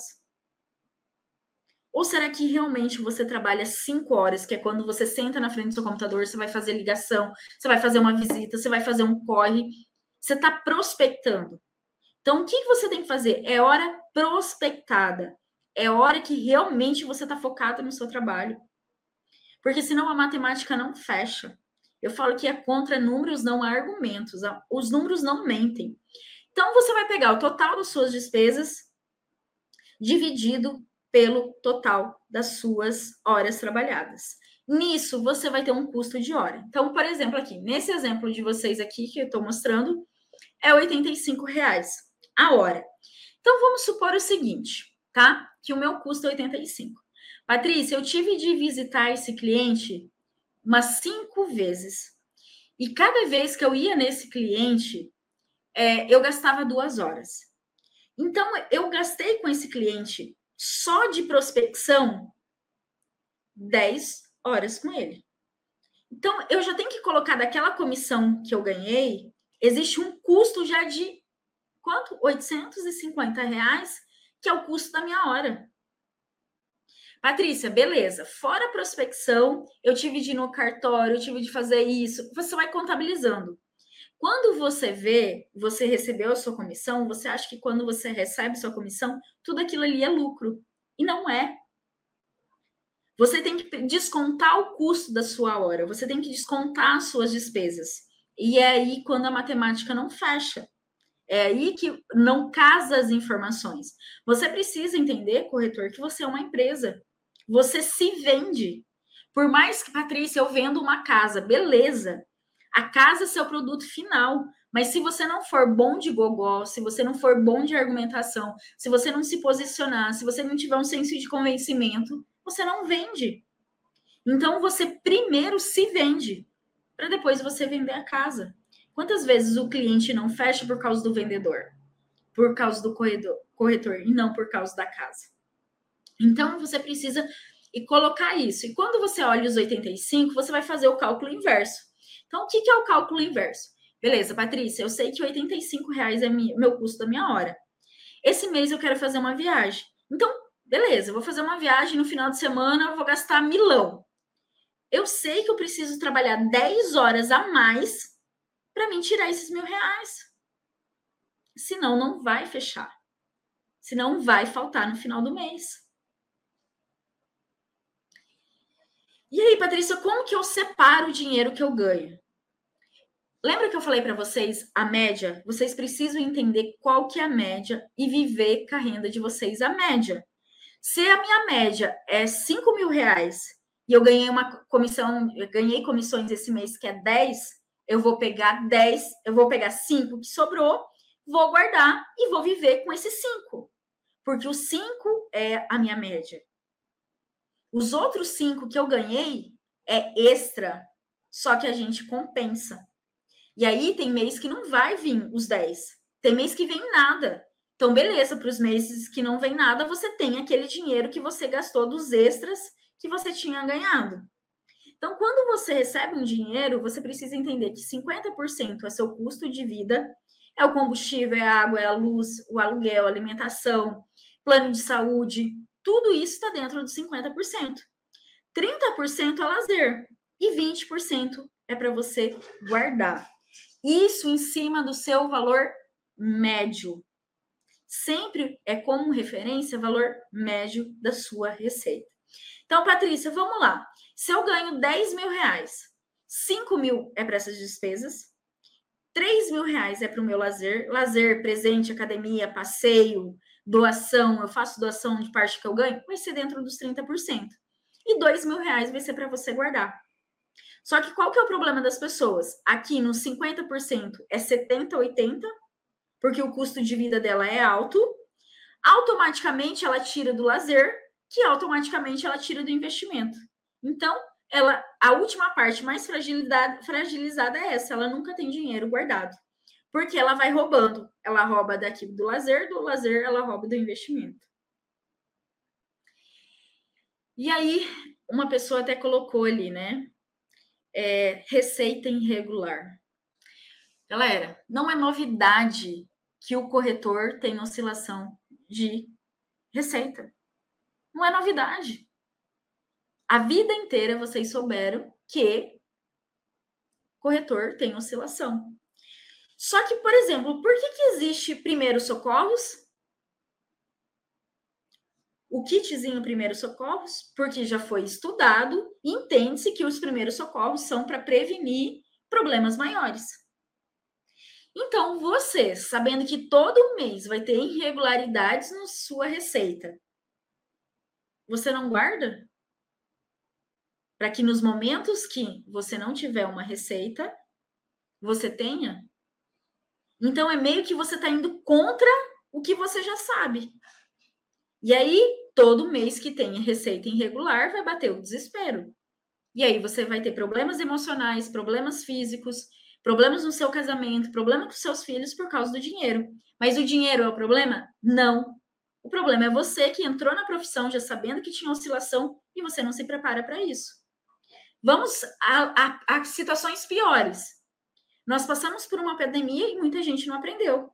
S3: Ou será que realmente você trabalha cinco horas, que é quando você senta na frente do seu computador, você vai fazer ligação, você vai fazer uma visita, você vai fazer um corre, você está prospectando. Então, o que você tem que fazer? É hora prospectada. É hora que realmente você está focado no seu trabalho. Porque senão a matemática não fecha. Eu falo que é contra números, não há argumentos. Os números não mentem. Então, você vai pegar o total das suas despesas dividido pelo total das suas horas trabalhadas. Nisso, você vai ter um custo de hora. Então, por exemplo, aqui, nesse exemplo de vocês aqui que eu estou mostrando, é R$ reais a hora. Então, vamos supor o seguinte, tá? Que o meu custo é 85. Patrícia, eu tive de visitar esse cliente umas cinco vezes. E cada vez que eu ia nesse cliente, é, eu gastava duas horas. Então, eu gastei com esse cliente só de prospecção 10 horas com ele. Então, eu já tenho que colocar daquela comissão que eu ganhei, existe um custo já de quanto? 850 reais, que é o custo da minha hora. Patrícia, beleza. Fora a prospecção, eu tive de ir no cartório, eu tive de fazer isso. Você vai contabilizando. Quando você vê, você recebeu a sua comissão, você acha que quando você recebe sua comissão, tudo aquilo ali é lucro. E não é. Você tem que descontar o custo da sua hora, você tem que descontar as suas despesas. E é aí quando a matemática não fecha. É aí que não casa as informações. Você precisa entender, corretor, que você é uma empresa. Você se vende. Por mais que, Patrícia, eu vendo uma casa, beleza. A casa é seu produto final. Mas se você não for bom de gogó, se você não for bom de argumentação, se você não se posicionar, se você não tiver um senso de convencimento, você não vende. Então você primeiro se vende para depois você vender a casa. Quantas vezes o cliente não fecha por causa do vendedor, por causa do corredor, corretor e não por causa da casa? Então você precisa e colocar isso. E quando você olha os 85, você vai fazer o cálculo inverso. Então, o que, é o cálculo inverso? Beleza, Patrícia, eu sei que 85 reais é meu custo da minha hora. Esse mês eu quero fazer uma viagem. Então, beleza, vou fazer uma viagem no final de semana, vou gastar milão. Eu sei que eu preciso trabalhar 10 horas a mais para mim tirar esses mil reais. Senão, não vai fechar. Senão, vai faltar no final do mês. E aí, Patrícia, como que eu separo o dinheiro que eu ganho? Lembra que eu falei para vocês a média? Vocês precisam entender qual que é a média e viver com a renda de vocês a média. Se a minha média é 5 mil reais e eu ganhei uma comissão, eu ganhei comissões esse mês que é 10, eu vou pegar 10, eu vou pegar 5 que sobrou, vou guardar e vou viver com esses 5. Porque o 5 é a minha média. Os outros 5 que eu ganhei é extra, só que a gente compensa. E aí tem mês que não vai vir os 10. Tem mês que vem nada. Então, beleza, para os meses que não vem nada, você tem aquele dinheiro que você gastou dos extras que você tinha ganhado. Então, quando você recebe um dinheiro, você precisa entender que 50% é seu custo de vida, é o combustível, é a água, é a luz, o aluguel, a alimentação, plano de saúde, tudo isso está dentro dos 50%. 30% é lazer e 20% é para você guardar. Isso em cima do seu valor médio. Sempre é como referência valor médio da sua receita. Então, Patrícia, vamos lá. Se eu ganho 10 mil reais, 5 mil é para essas despesas, 3 mil reais é para o meu lazer, lazer, presente, academia, passeio, doação, eu faço doação de parte que eu ganho, vai ser dentro dos 30%. E 2 mil reais vai ser para você guardar. Só que qual que é o problema das pessoas? Aqui no 50% é 70, 80, porque o custo de vida dela é alto. Automaticamente ela tira do lazer, que automaticamente ela tira do investimento. Então, ela a última parte mais fragilizada é essa, ela nunca tem dinheiro guardado. Porque ela vai roubando. Ela rouba daqui do lazer, do lazer ela rouba do investimento. E aí, uma pessoa até colocou ali, né? é, receita irregular. Galera, não é novidade que o corretor tem oscilação de receita. Não é novidade. A vida inteira vocês souberam que corretor tem oscilação. Só que, por exemplo, por que, que existe primeiros socorros o kitzinho primeiros socorros, porque já foi estudado e entende-se que os primeiros socorros são para prevenir problemas maiores. Então, você, sabendo que todo mês vai ter irregularidades na sua receita, você não guarda? Para que nos momentos que você não tiver uma receita, você tenha? Então, é meio que você está indo contra o que você já sabe. E aí, todo mês que tenha receita irregular, vai bater o desespero. E aí você vai ter problemas emocionais, problemas físicos, problemas no seu casamento, problema com seus filhos por causa do dinheiro. Mas o dinheiro é o problema? Não. O problema é você que entrou na profissão já sabendo que tinha oscilação e você não se prepara para isso. Vamos a, a, a situações piores. Nós passamos por uma pandemia e muita gente não aprendeu.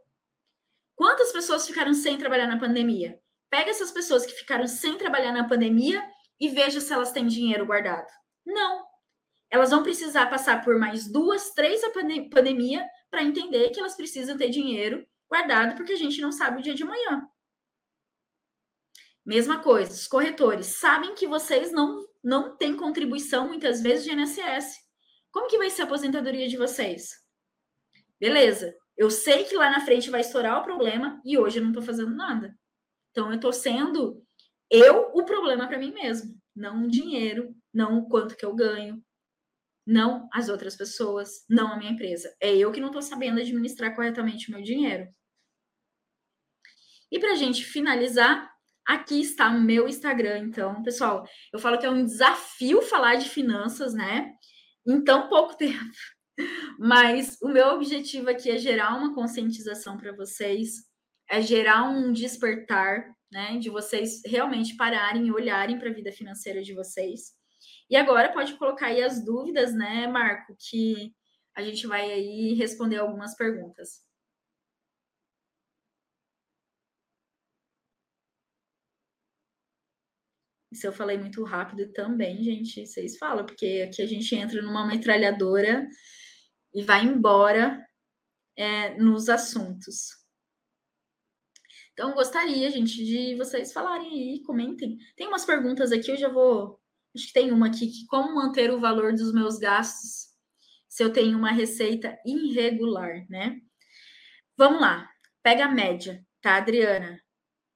S3: Quantas pessoas ficaram sem trabalhar na pandemia? Pega essas pessoas que ficaram sem trabalhar na pandemia e veja se elas têm dinheiro guardado. Não. Elas vão precisar passar por mais duas, três a pandemia para entender que elas precisam ter dinheiro guardado, porque a gente não sabe o dia de amanhã. Mesma coisa, os corretores sabem que vocês não, não têm contribuição muitas vezes de INSS. Como que vai ser a aposentadoria de vocês? Beleza, eu sei que lá na frente vai estourar o problema e hoje eu não estou fazendo nada. Então, eu estou sendo eu o problema para mim mesmo, não o dinheiro, não o quanto que eu ganho, não as outras pessoas, não a minha empresa. É eu que não estou sabendo administrar corretamente o meu dinheiro. E para a gente finalizar, aqui está o meu Instagram. Então, pessoal, eu falo que é um desafio falar de finanças, né? Em tão pouco tempo. Mas o meu objetivo aqui é gerar uma conscientização para vocês, é gerar um despertar, né, de vocês realmente pararem e olharem para a vida financeira de vocês. E agora pode colocar aí as dúvidas, né, Marco, que a gente vai aí responder algumas perguntas. se eu falei muito rápido também, gente, vocês falam, porque aqui a gente entra numa metralhadora e vai embora é, nos assuntos. Então, gostaria, gente, de vocês falarem aí, comentem. Tem umas perguntas aqui, eu já vou. Acho que tem uma aqui, que como manter o valor dos meus gastos se eu tenho uma receita irregular, né? Vamos lá, pega a média, tá, Adriana?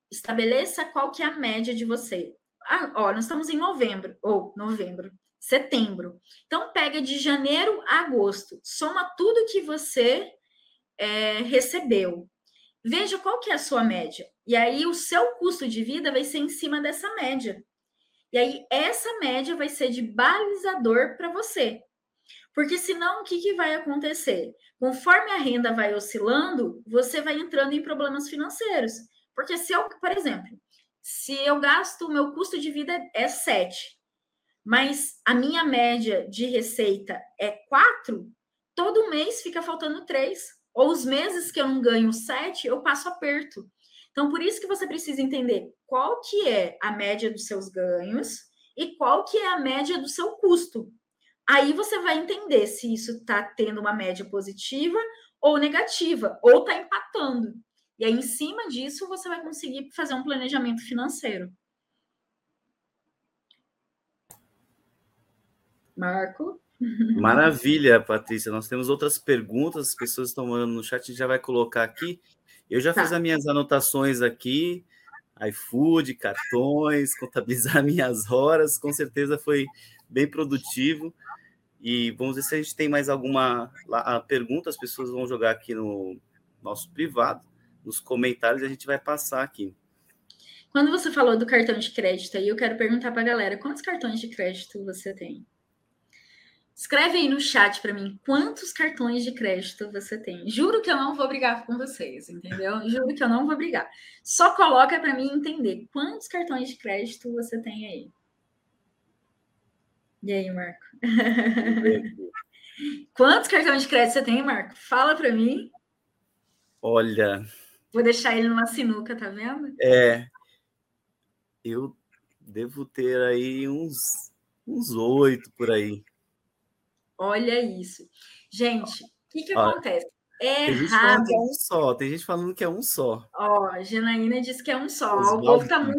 S3: Estabeleça qual que é a média de você. Ah, ó, nós estamos em novembro, ou novembro, setembro. Então, pega de janeiro a agosto, soma tudo que você é, recebeu. Veja qual que é a sua média. E aí, o seu custo de vida vai ser em cima dessa média. E aí, essa média vai ser de balizador para você. Porque senão, o que, que vai acontecer? Conforme a renda vai oscilando, você vai entrando em problemas financeiros. Porque se eu, por exemplo, se eu gasto, o meu custo de vida é 7, mas a minha média de receita é 4, todo mês fica faltando 3. Ou os meses que eu não ganho 7, eu passo aperto. Então, por isso que você precisa entender qual que é a média dos seus ganhos e qual que é a média do seu custo. Aí você vai entender se isso está tendo uma média positiva ou negativa, ou está empatando. E aí, em cima disso, você vai conseguir fazer um planejamento financeiro. Marco?
S2: Maravilha, Patrícia. Nós temos outras perguntas, as pessoas estão mandando no chat, a gente já vai colocar aqui. Eu já tá. fiz as minhas anotações aqui, iFood, cartões, contabilizar minhas horas, com certeza foi bem produtivo. E vamos ver se a gente tem mais alguma pergunta, as pessoas vão jogar aqui no nosso privado nos comentários a gente vai passar aqui.
S3: Quando você falou do cartão de crédito aí, eu quero perguntar para a galera, quantos cartões de crédito você tem? Escreve aí no chat para mim quantos cartões de crédito você tem. Juro que eu não vou brigar com vocês, entendeu? Juro que eu não vou brigar. Só coloca para mim entender quantos cartões de crédito você tem aí. E aí, Marco? quantos cartões de crédito você tem, Marco? Fala para mim.
S2: Olha,
S3: Vou deixar ele numa sinuca, tá vendo?
S2: É. Eu devo ter aí uns uns oito por aí.
S3: Olha isso. Gente, o que, que Olha, acontece?
S2: É tem gente falando que é um só, tem gente falando que é um só.
S3: Ó, a Janaína disse que é um só. Os o povo tá muito.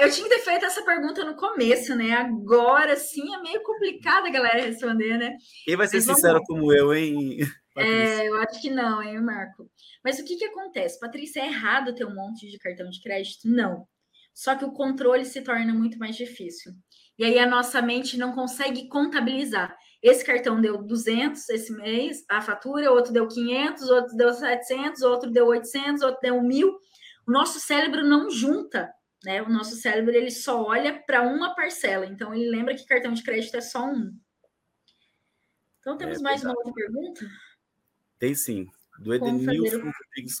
S3: Eu tinha que ter feito essa pergunta no começo, né? Agora sim é meio complicado a galera responder, né?
S2: Quem vai ser Mas sincero vamos... como eu, hein?
S3: É, eu acho que não, hein, Marco? Mas o que, que acontece? Patrícia, é errado ter um monte de cartão de crédito? Não. Só que o controle se torna muito mais difícil. E aí a nossa mente não consegue contabilizar. Esse cartão deu 200 esse mês, a fatura, outro deu 500, outro deu 700, outro deu 800, outro deu 1000. O nosso cérebro não junta, né? O nosso cérebro ele só olha para uma parcela. Então ele lembra que cartão de crédito é só um. Então temos é mais uma outra pergunta?
S2: Tem sim do Edenilson Rodrigues.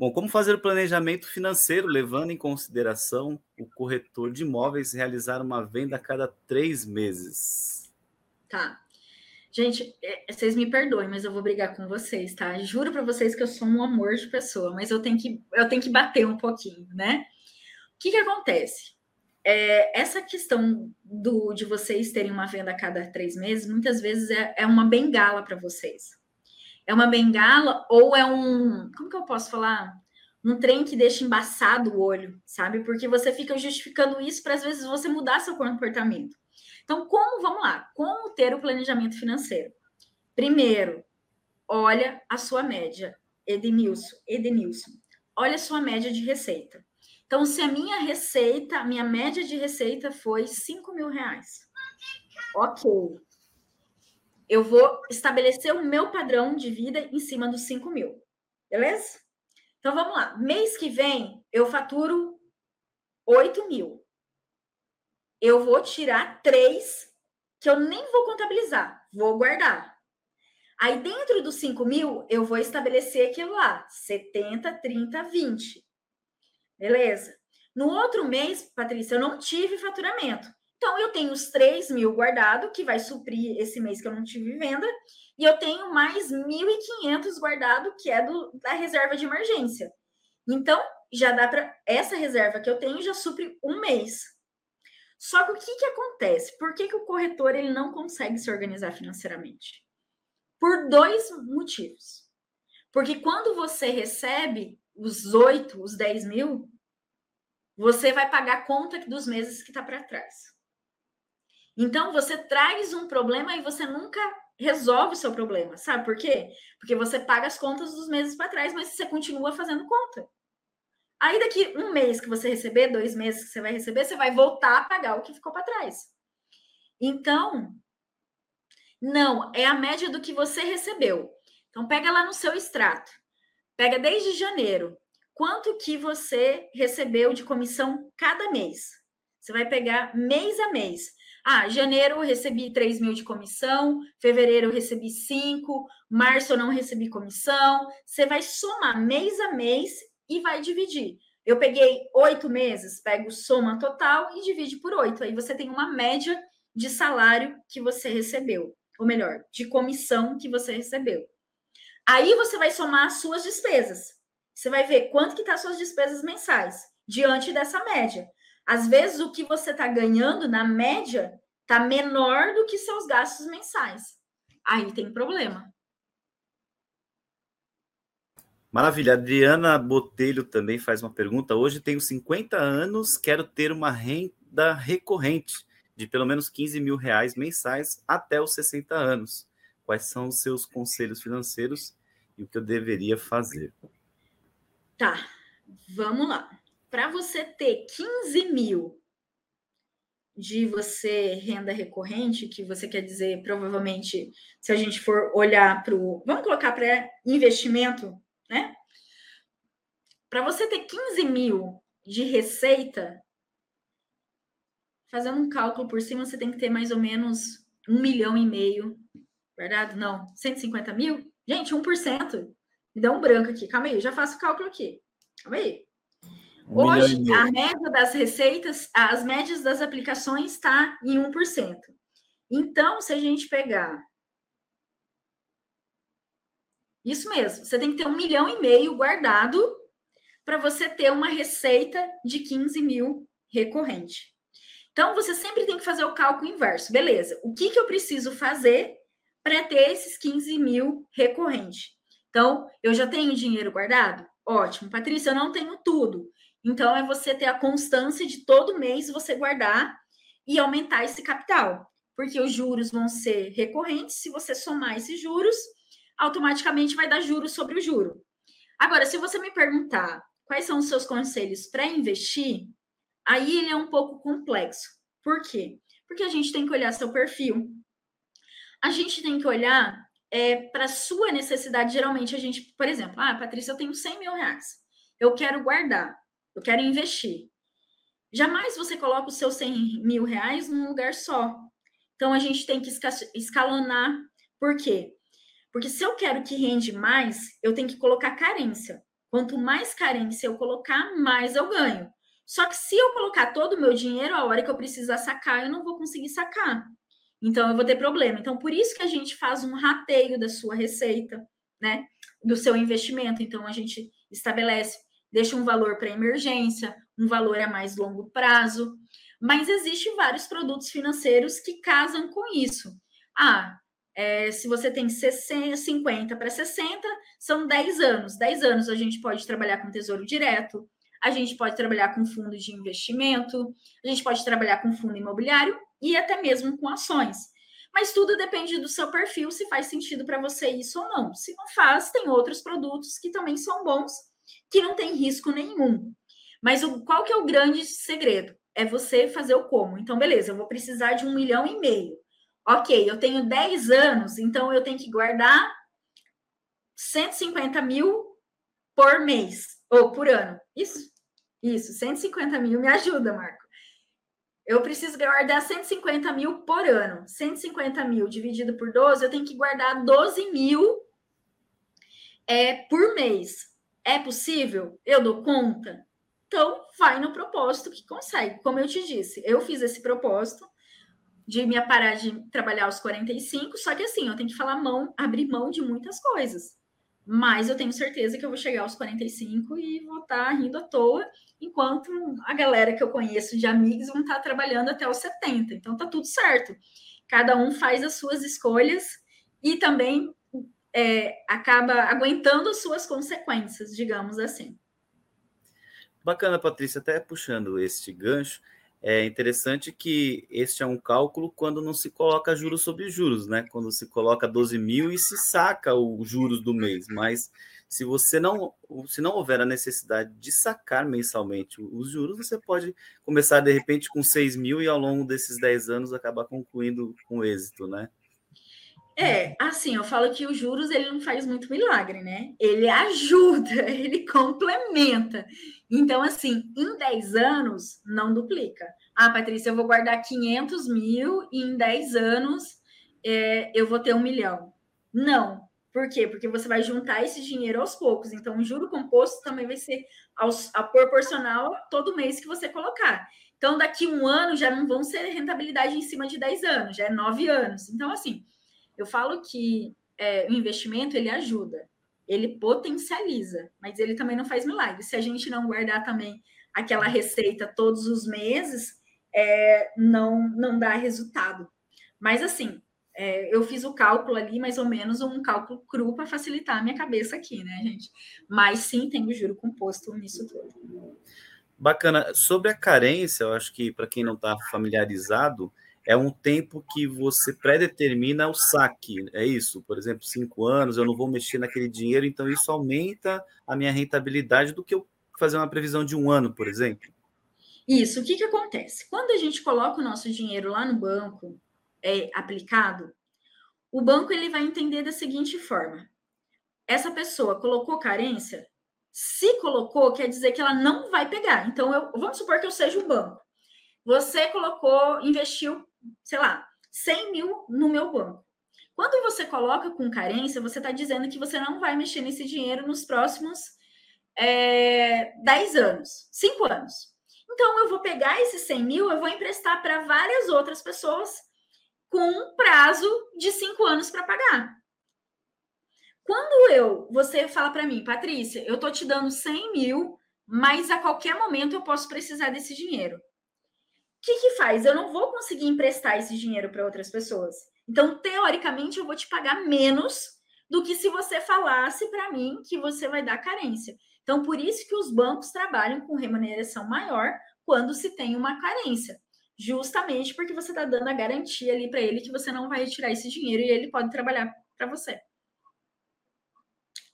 S2: Bom, como fazer o planejamento financeiro, levando em consideração o corretor de imóveis realizar uma venda a cada três meses?
S3: Tá. Gente, é, vocês me perdoem, mas eu vou brigar com vocês, tá? Juro para vocês que eu sou um amor de pessoa, mas eu tenho que, eu tenho que bater um pouquinho, né? O que, que acontece? É, essa questão do, de vocês terem uma venda a cada três meses, muitas vezes é, é uma bengala para vocês. É uma bengala ou é um. Como que eu posso falar? Um trem que deixa embaçado o olho, sabe? Porque você fica justificando isso para às vezes você mudar seu comportamento. Então, como, vamos lá, como ter o planejamento financeiro? Primeiro, olha a sua média. Edenilson, Edenilson, olha a sua média de receita. Então, se a minha receita, minha média de receita foi 5 mil reais. Ok eu vou estabelecer o meu padrão de vida em cima dos 5 mil. Beleza? Então vamos lá. Mês que vem eu faturo 8 mil. Eu vou tirar três que eu nem vou contabilizar, vou guardar. Aí dentro dos 5 mil eu vou estabelecer aquilo lá: 70, 30, 20. Beleza? No outro mês, Patrícia, eu não tive faturamento. Então, eu tenho os 3 mil guardado, que vai suprir esse mês que eu não tive venda, e eu tenho mais 1.500 guardado, que é do, da reserva de emergência. Então, já dá para essa reserva que eu tenho já supre um mês. Só que o que, que acontece? Por que, que o corretor ele não consegue se organizar financeiramente? Por dois motivos. Porque quando você recebe os 8, os 10 mil, você vai pagar a conta dos meses que está para trás. Então, você traz um problema e você nunca resolve o seu problema. Sabe por quê? Porque você paga as contas dos meses para trás, mas você continua fazendo conta. Aí, daqui um mês que você receber, dois meses que você vai receber, você vai voltar a pagar o que ficou para trás. Então, não, é a média do que você recebeu. Então, pega lá no seu extrato. Pega desde janeiro. Quanto que você recebeu de comissão cada mês? Você vai pegar mês a mês. Ah, janeiro eu recebi 3 mil de comissão, fevereiro eu recebi 5, março eu não recebi comissão. Você vai somar mês a mês e vai dividir. Eu peguei oito meses, pego soma total e divide por oito. Aí você tem uma média de salário que você recebeu, ou melhor, de comissão que você recebeu. Aí você vai somar as suas despesas. Você vai ver quanto que tá suas despesas mensais diante dessa média. Às vezes, o que você está ganhando, na média, está menor do que seus gastos mensais. Aí tem problema.
S2: Maravilha. Adriana Botelho também faz uma pergunta. Hoje tenho 50 anos, quero ter uma renda recorrente de pelo menos 15 mil reais mensais até os 60 anos. Quais são os seus conselhos financeiros e o que eu deveria fazer?
S3: Tá, vamos lá para você ter 15 mil de você renda recorrente, que você quer dizer, provavelmente, se a gente for olhar para o. Vamos colocar para investimento, né? Para você ter 15 mil de receita, fazendo um cálculo por cima, você tem que ter mais ou menos um milhão e meio, verdade? Não, 150 mil? Gente, 1%. Me dá um branco aqui, calma aí, eu já faço o cálculo aqui. Calma aí. Um Hoje, a média das receitas, as médias das aplicações está em 1%. Então, se a gente pegar. Isso mesmo, você tem que ter um milhão e meio guardado para você ter uma receita de 15 mil recorrente. Então, você sempre tem que fazer o cálculo inverso. Beleza, o que, que eu preciso fazer para ter esses 15 mil recorrente? Então, eu já tenho dinheiro guardado? Ótimo. Patrícia, eu não tenho tudo. Então, é você ter a constância de todo mês você guardar e aumentar esse capital, porque os juros vão ser recorrentes. Se você somar esses juros, automaticamente vai dar juros sobre o juro. Agora, se você me perguntar quais são os seus conselhos para investir, aí ele é um pouco complexo. Por quê? Porque a gente tem que olhar seu perfil. A gente tem que olhar é, para sua necessidade. Geralmente, a gente, por exemplo, ah, Patrícia, eu tenho 100 mil reais. Eu quero guardar eu quero investir. Jamais você coloca os seus 100 mil reais num lugar só. Então, a gente tem que escalonar. Por quê? Porque se eu quero que rende mais, eu tenho que colocar carência. Quanto mais carência eu colocar, mais eu ganho. Só que se eu colocar todo o meu dinheiro, a hora que eu precisar sacar, eu não vou conseguir sacar. Então, eu vou ter problema. Então, por isso que a gente faz um rateio da sua receita, né? Do seu investimento. Então, a gente estabelece deixa um valor para emergência, um valor a mais longo prazo, mas existem vários produtos financeiros que casam com isso. Ah, é, se você tem 60, 50 para 60, são 10 anos. 10 anos a gente pode trabalhar com tesouro direto, a gente pode trabalhar com fundo de investimento, a gente pode trabalhar com fundo imobiliário e até mesmo com ações. Mas tudo depende do seu perfil, se faz sentido para você isso ou não. Se não faz, tem outros produtos que também são bons que não tem risco nenhum. Mas o, qual que é o grande segredo? É você fazer o como. Então, beleza, eu vou precisar de um milhão e meio. Ok, eu tenho 10 anos, então eu tenho que guardar 150 mil por mês, ou por ano. Isso, isso, 150 mil. Me ajuda, Marco. Eu preciso guardar 150 mil por ano. 150 mil dividido por 12, eu tenho que guardar 12 mil é, por mês. É possível? Eu dou conta? Então, vai no propósito que consegue. Como eu te disse, eu fiz esse propósito de me parar de trabalhar aos 45, só que assim, eu tenho que falar mão, abrir mão de muitas coisas. mas eu tenho certeza que eu vou chegar aos 45 e vou estar tá rindo à toa, enquanto a galera que eu conheço de amigos vão estar tá trabalhando até os 70. Então tá tudo certo. Cada um faz as suas escolhas e também é, acaba aguentando as suas consequências, digamos assim.
S2: Bacana, Patrícia, até puxando este gancho, é interessante que este é um cálculo quando não se coloca juros sobre juros, né? Quando se coloca 12 mil e se saca os juros do mês. Mas se você não, se não houver a necessidade de sacar mensalmente os juros, você pode começar de repente com 6 mil e ao longo desses 10 anos acabar concluindo com êxito, né?
S3: É, assim, eu falo que os juros ele não faz muito milagre, né? Ele ajuda, ele complementa. Então, assim, em 10 anos, não duplica. Ah, Patrícia, eu vou guardar 500 mil e em 10 anos é, eu vou ter um milhão. Não. Por quê? Porque você vai juntar esse dinheiro aos poucos. Então, o juro composto também vai ser aos, a proporcional todo mês que você colocar. Então, daqui um ano já não vão ser rentabilidade em cima de 10 anos, já é 9 anos. Então, assim, eu falo que é, o investimento ele ajuda, ele potencializa, mas ele também não faz milagre. Se a gente não guardar também aquela receita todos os meses, é, não não dá resultado. Mas assim, é, eu fiz o cálculo ali, mais ou menos um cálculo cru para facilitar a minha cabeça aqui, né, gente? Mas sim, tem o juro composto nisso tudo.
S2: Bacana. Sobre a carência, eu acho que para quem não está familiarizado, é um tempo que você predetermina o saque, é isso? Por exemplo, cinco anos, eu não vou mexer naquele dinheiro, então isso aumenta a minha rentabilidade do que eu fazer uma previsão de um ano, por exemplo.
S3: Isso, o que, que acontece? Quando a gente coloca o nosso dinheiro lá no banco, é, aplicado, o banco ele vai entender da seguinte forma: essa pessoa colocou carência, se colocou, quer dizer que ela não vai pegar. Então, eu, vamos supor que eu seja um banco. Você colocou, investiu sei lá, 100 mil no meu banco. Quando você coloca com carência, você está dizendo que você não vai mexer nesse dinheiro nos próximos é, 10 anos, 5 anos. Então, eu vou pegar esses 100 mil, eu vou emprestar para várias outras pessoas com um prazo de 5 anos para pagar. Quando eu, você fala para mim, Patrícia, eu estou te dando 100 mil, mas a qualquer momento eu posso precisar desse dinheiro que, que faz? Eu não vou conseguir emprestar esse dinheiro para outras pessoas. Então, teoricamente, eu vou te pagar menos do que se você falasse para mim que você vai dar carência. Então, por isso que os bancos trabalham com remuneração maior quando se tem uma carência. Justamente porque você está dando a garantia ali para ele que você não vai retirar esse dinheiro e ele pode trabalhar para você.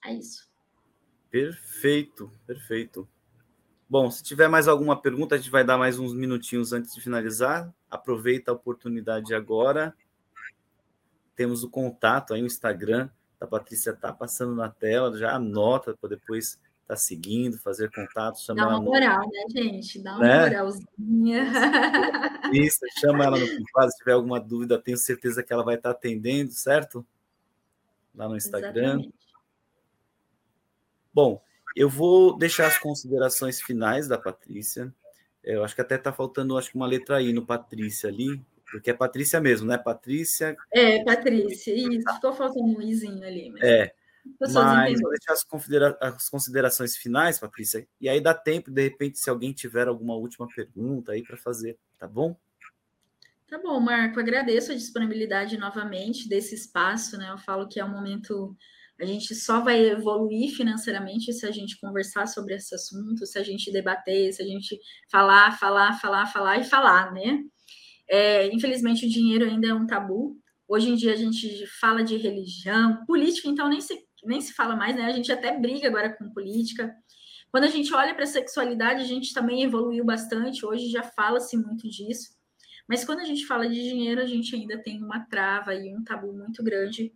S3: É isso.
S2: Perfeito, perfeito. Bom, se tiver mais alguma pergunta, a gente vai dar mais uns minutinhos antes de finalizar. Aproveita a oportunidade agora. Temos o contato aí, o Instagram da Patrícia está passando na tela, já anota para depois estar tá seguindo, fazer contato,
S3: chamar Dá uma moral, no... né, gente? Dá uma né? moralzinha.
S2: Isso, chama ela no privado, se tiver alguma dúvida, tenho certeza que ela vai estar tá atendendo, certo? Lá no Instagram. Exatamente. Bom, eu vou deixar as considerações finais da Patrícia. Eu acho que até está faltando acho que uma letra I no Patrícia ali, porque é Patrícia mesmo, né? Patrícia.
S3: É, Patrícia, isso. Ficou faltando um izinho ali.
S2: Mas... É. Mas vou deixar as, considera as considerações finais, Patrícia, e aí dá tempo, de repente, se alguém tiver alguma última pergunta aí para fazer, tá bom?
S3: Tá bom, Marco, agradeço a disponibilidade novamente desse espaço, né? Eu falo que é um momento a gente só vai evoluir financeiramente se a gente conversar sobre esse assunto, se a gente debater, se a gente falar, falar, falar, falar e falar, né? É, infelizmente, o dinheiro ainda é um tabu. Hoje em dia a gente fala de religião, política, então nem se, nem se fala mais, né? A gente até briga agora com política. Quando a gente olha para a sexualidade, a gente também evoluiu bastante. Hoje já fala-se muito disso. Mas quando a gente fala de dinheiro, a gente ainda tem uma trava e um tabu muito grande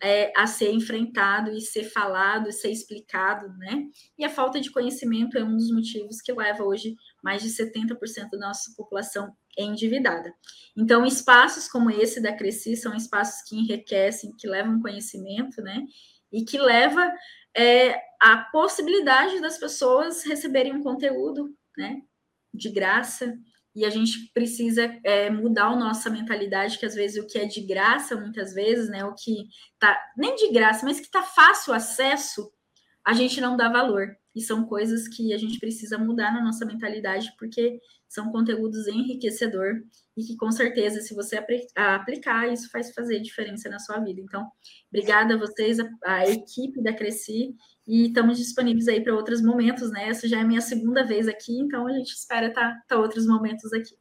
S3: é, a ser enfrentado e ser falado, ser explicado, né? E a falta de conhecimento é um dos motivos que leva hoje mais de 70% da nossa população endividada. Então, espaços como esse da Cresci são espaços que enriquecem, que levam conhecimento, né? E que leva é, a possibilidade das pessoas receberem um conteúdo, né? De graça, e a gente precisa é, mudar a nossa mentalidade, que às vezes o que é de graça, muitas vezes, né, o que tá nem de graça, mas que tá fácil acesso, a gente não dá valor. E são coisas que a gente precisa mudar na nossa mentalidade, porque são conteúdos enriquecedor e que com certeza, se você aplicar, isso faz fazer diferença na sua vida. Então, obrigada a vocês, a, a equipe da Cresci, e estamos disponíveis aí para outros momentos, né? Essa já é a minha segunda vez aqui, então a gente espera estar tá, tá outros momentos aqui.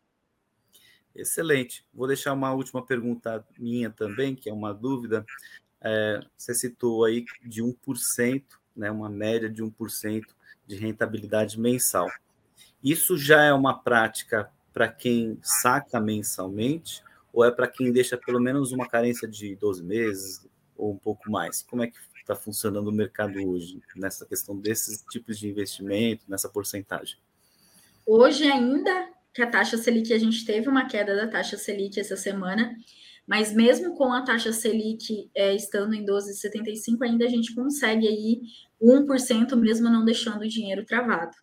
S2: Excelente. Vou deixar uma última pergunta minha também, que é uma dúvida. É, você citou aí de 1%, né, uma média de 1% de rentabilidade mensal. Isso já é uma prática para quem saca mensalmente ou é para quem deixa pelo menos uma carência de 12 meses ou um pouco mais? Como é que está funcionando o mercado hoje nessa questão desses tipos de investimento, nessa porcentagem?
S3: Hoje ainda que a taxa Selic, a gente teve uma queda da taxa Selic essa semana, mas mesmo com a taxa Selic é, estando em 12,75, ainda a gente consegue aí 1% mesmo não deixando o dinheiro travado.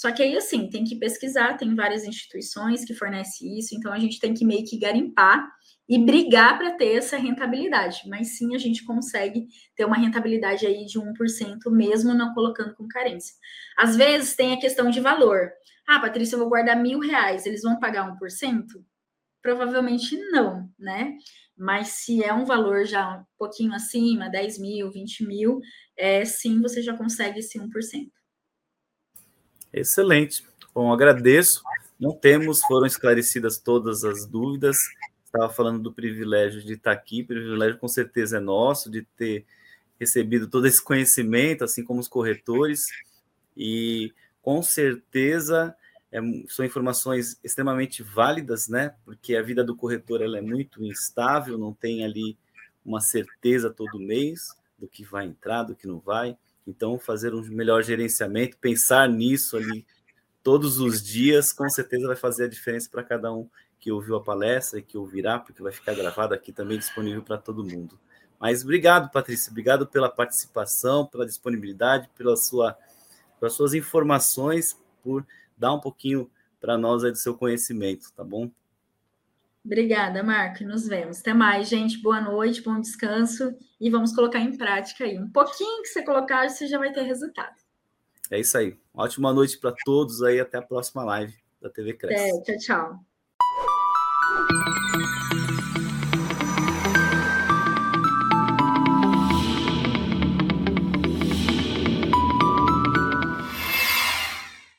S3: Só que aí, assim, tem que pesquisar, tem várias instituições que fornecem isso, então a gente tem que meio que garimpar e brigar para ter essa rentabilidade. Mas sim, a gente consegue ter uma rentabilidade aí de 1%, mesmo não colocando com carência. Às vezes tem a questão de valor. Ah, Patrícia, eu vou guardar mil reais, eles vão pagar 1%? Provavelmente não, né? Mas se é um valor já um pouquinho acima, 10 mil, 20 mil, é, sim, você já consegue esse 1%.
S2: Excelente. Bom, agradeço. Não temos, foram esclarecidas todas as dúvidas. Estava falando do privilégio de estar aqui, privilégio com certeza é nosso, de ter recebido todo esse conhecimento, assim como os corretores, e com certeza é, são informações extremamente válidas, né? Porque a vida do corretor ela é muito instável, não tem ali uma certeza todo mês do que vai entrar, do que não vai. Então, fazer um melhor gerenciamento, pensar nisso ali todos os dias, com certeza vai fazer a diferença para cada um que ouviu a palestra e que ouvirá, porque vai ficar gravado aqui também disponível para todo mundo. Mas obrigado, Patrícia, obrigado pela participação, pela disponibilidade, pela sua, pelas suas informações, por dar um pouquinho para nós aí do seu conhecimento, tá bom?
S3: Obrigada, Marco. Nos vemos. Até mais, gente. Boa noite, bom descanso. E vamos colocar em prática aí. Um pouquinho que você colocar, você já vai ter resultado.
S2: É isso aí. Ótima noite para todos aí. Até a próxima live da TV Cresce.
S3: É, tchau, tchau.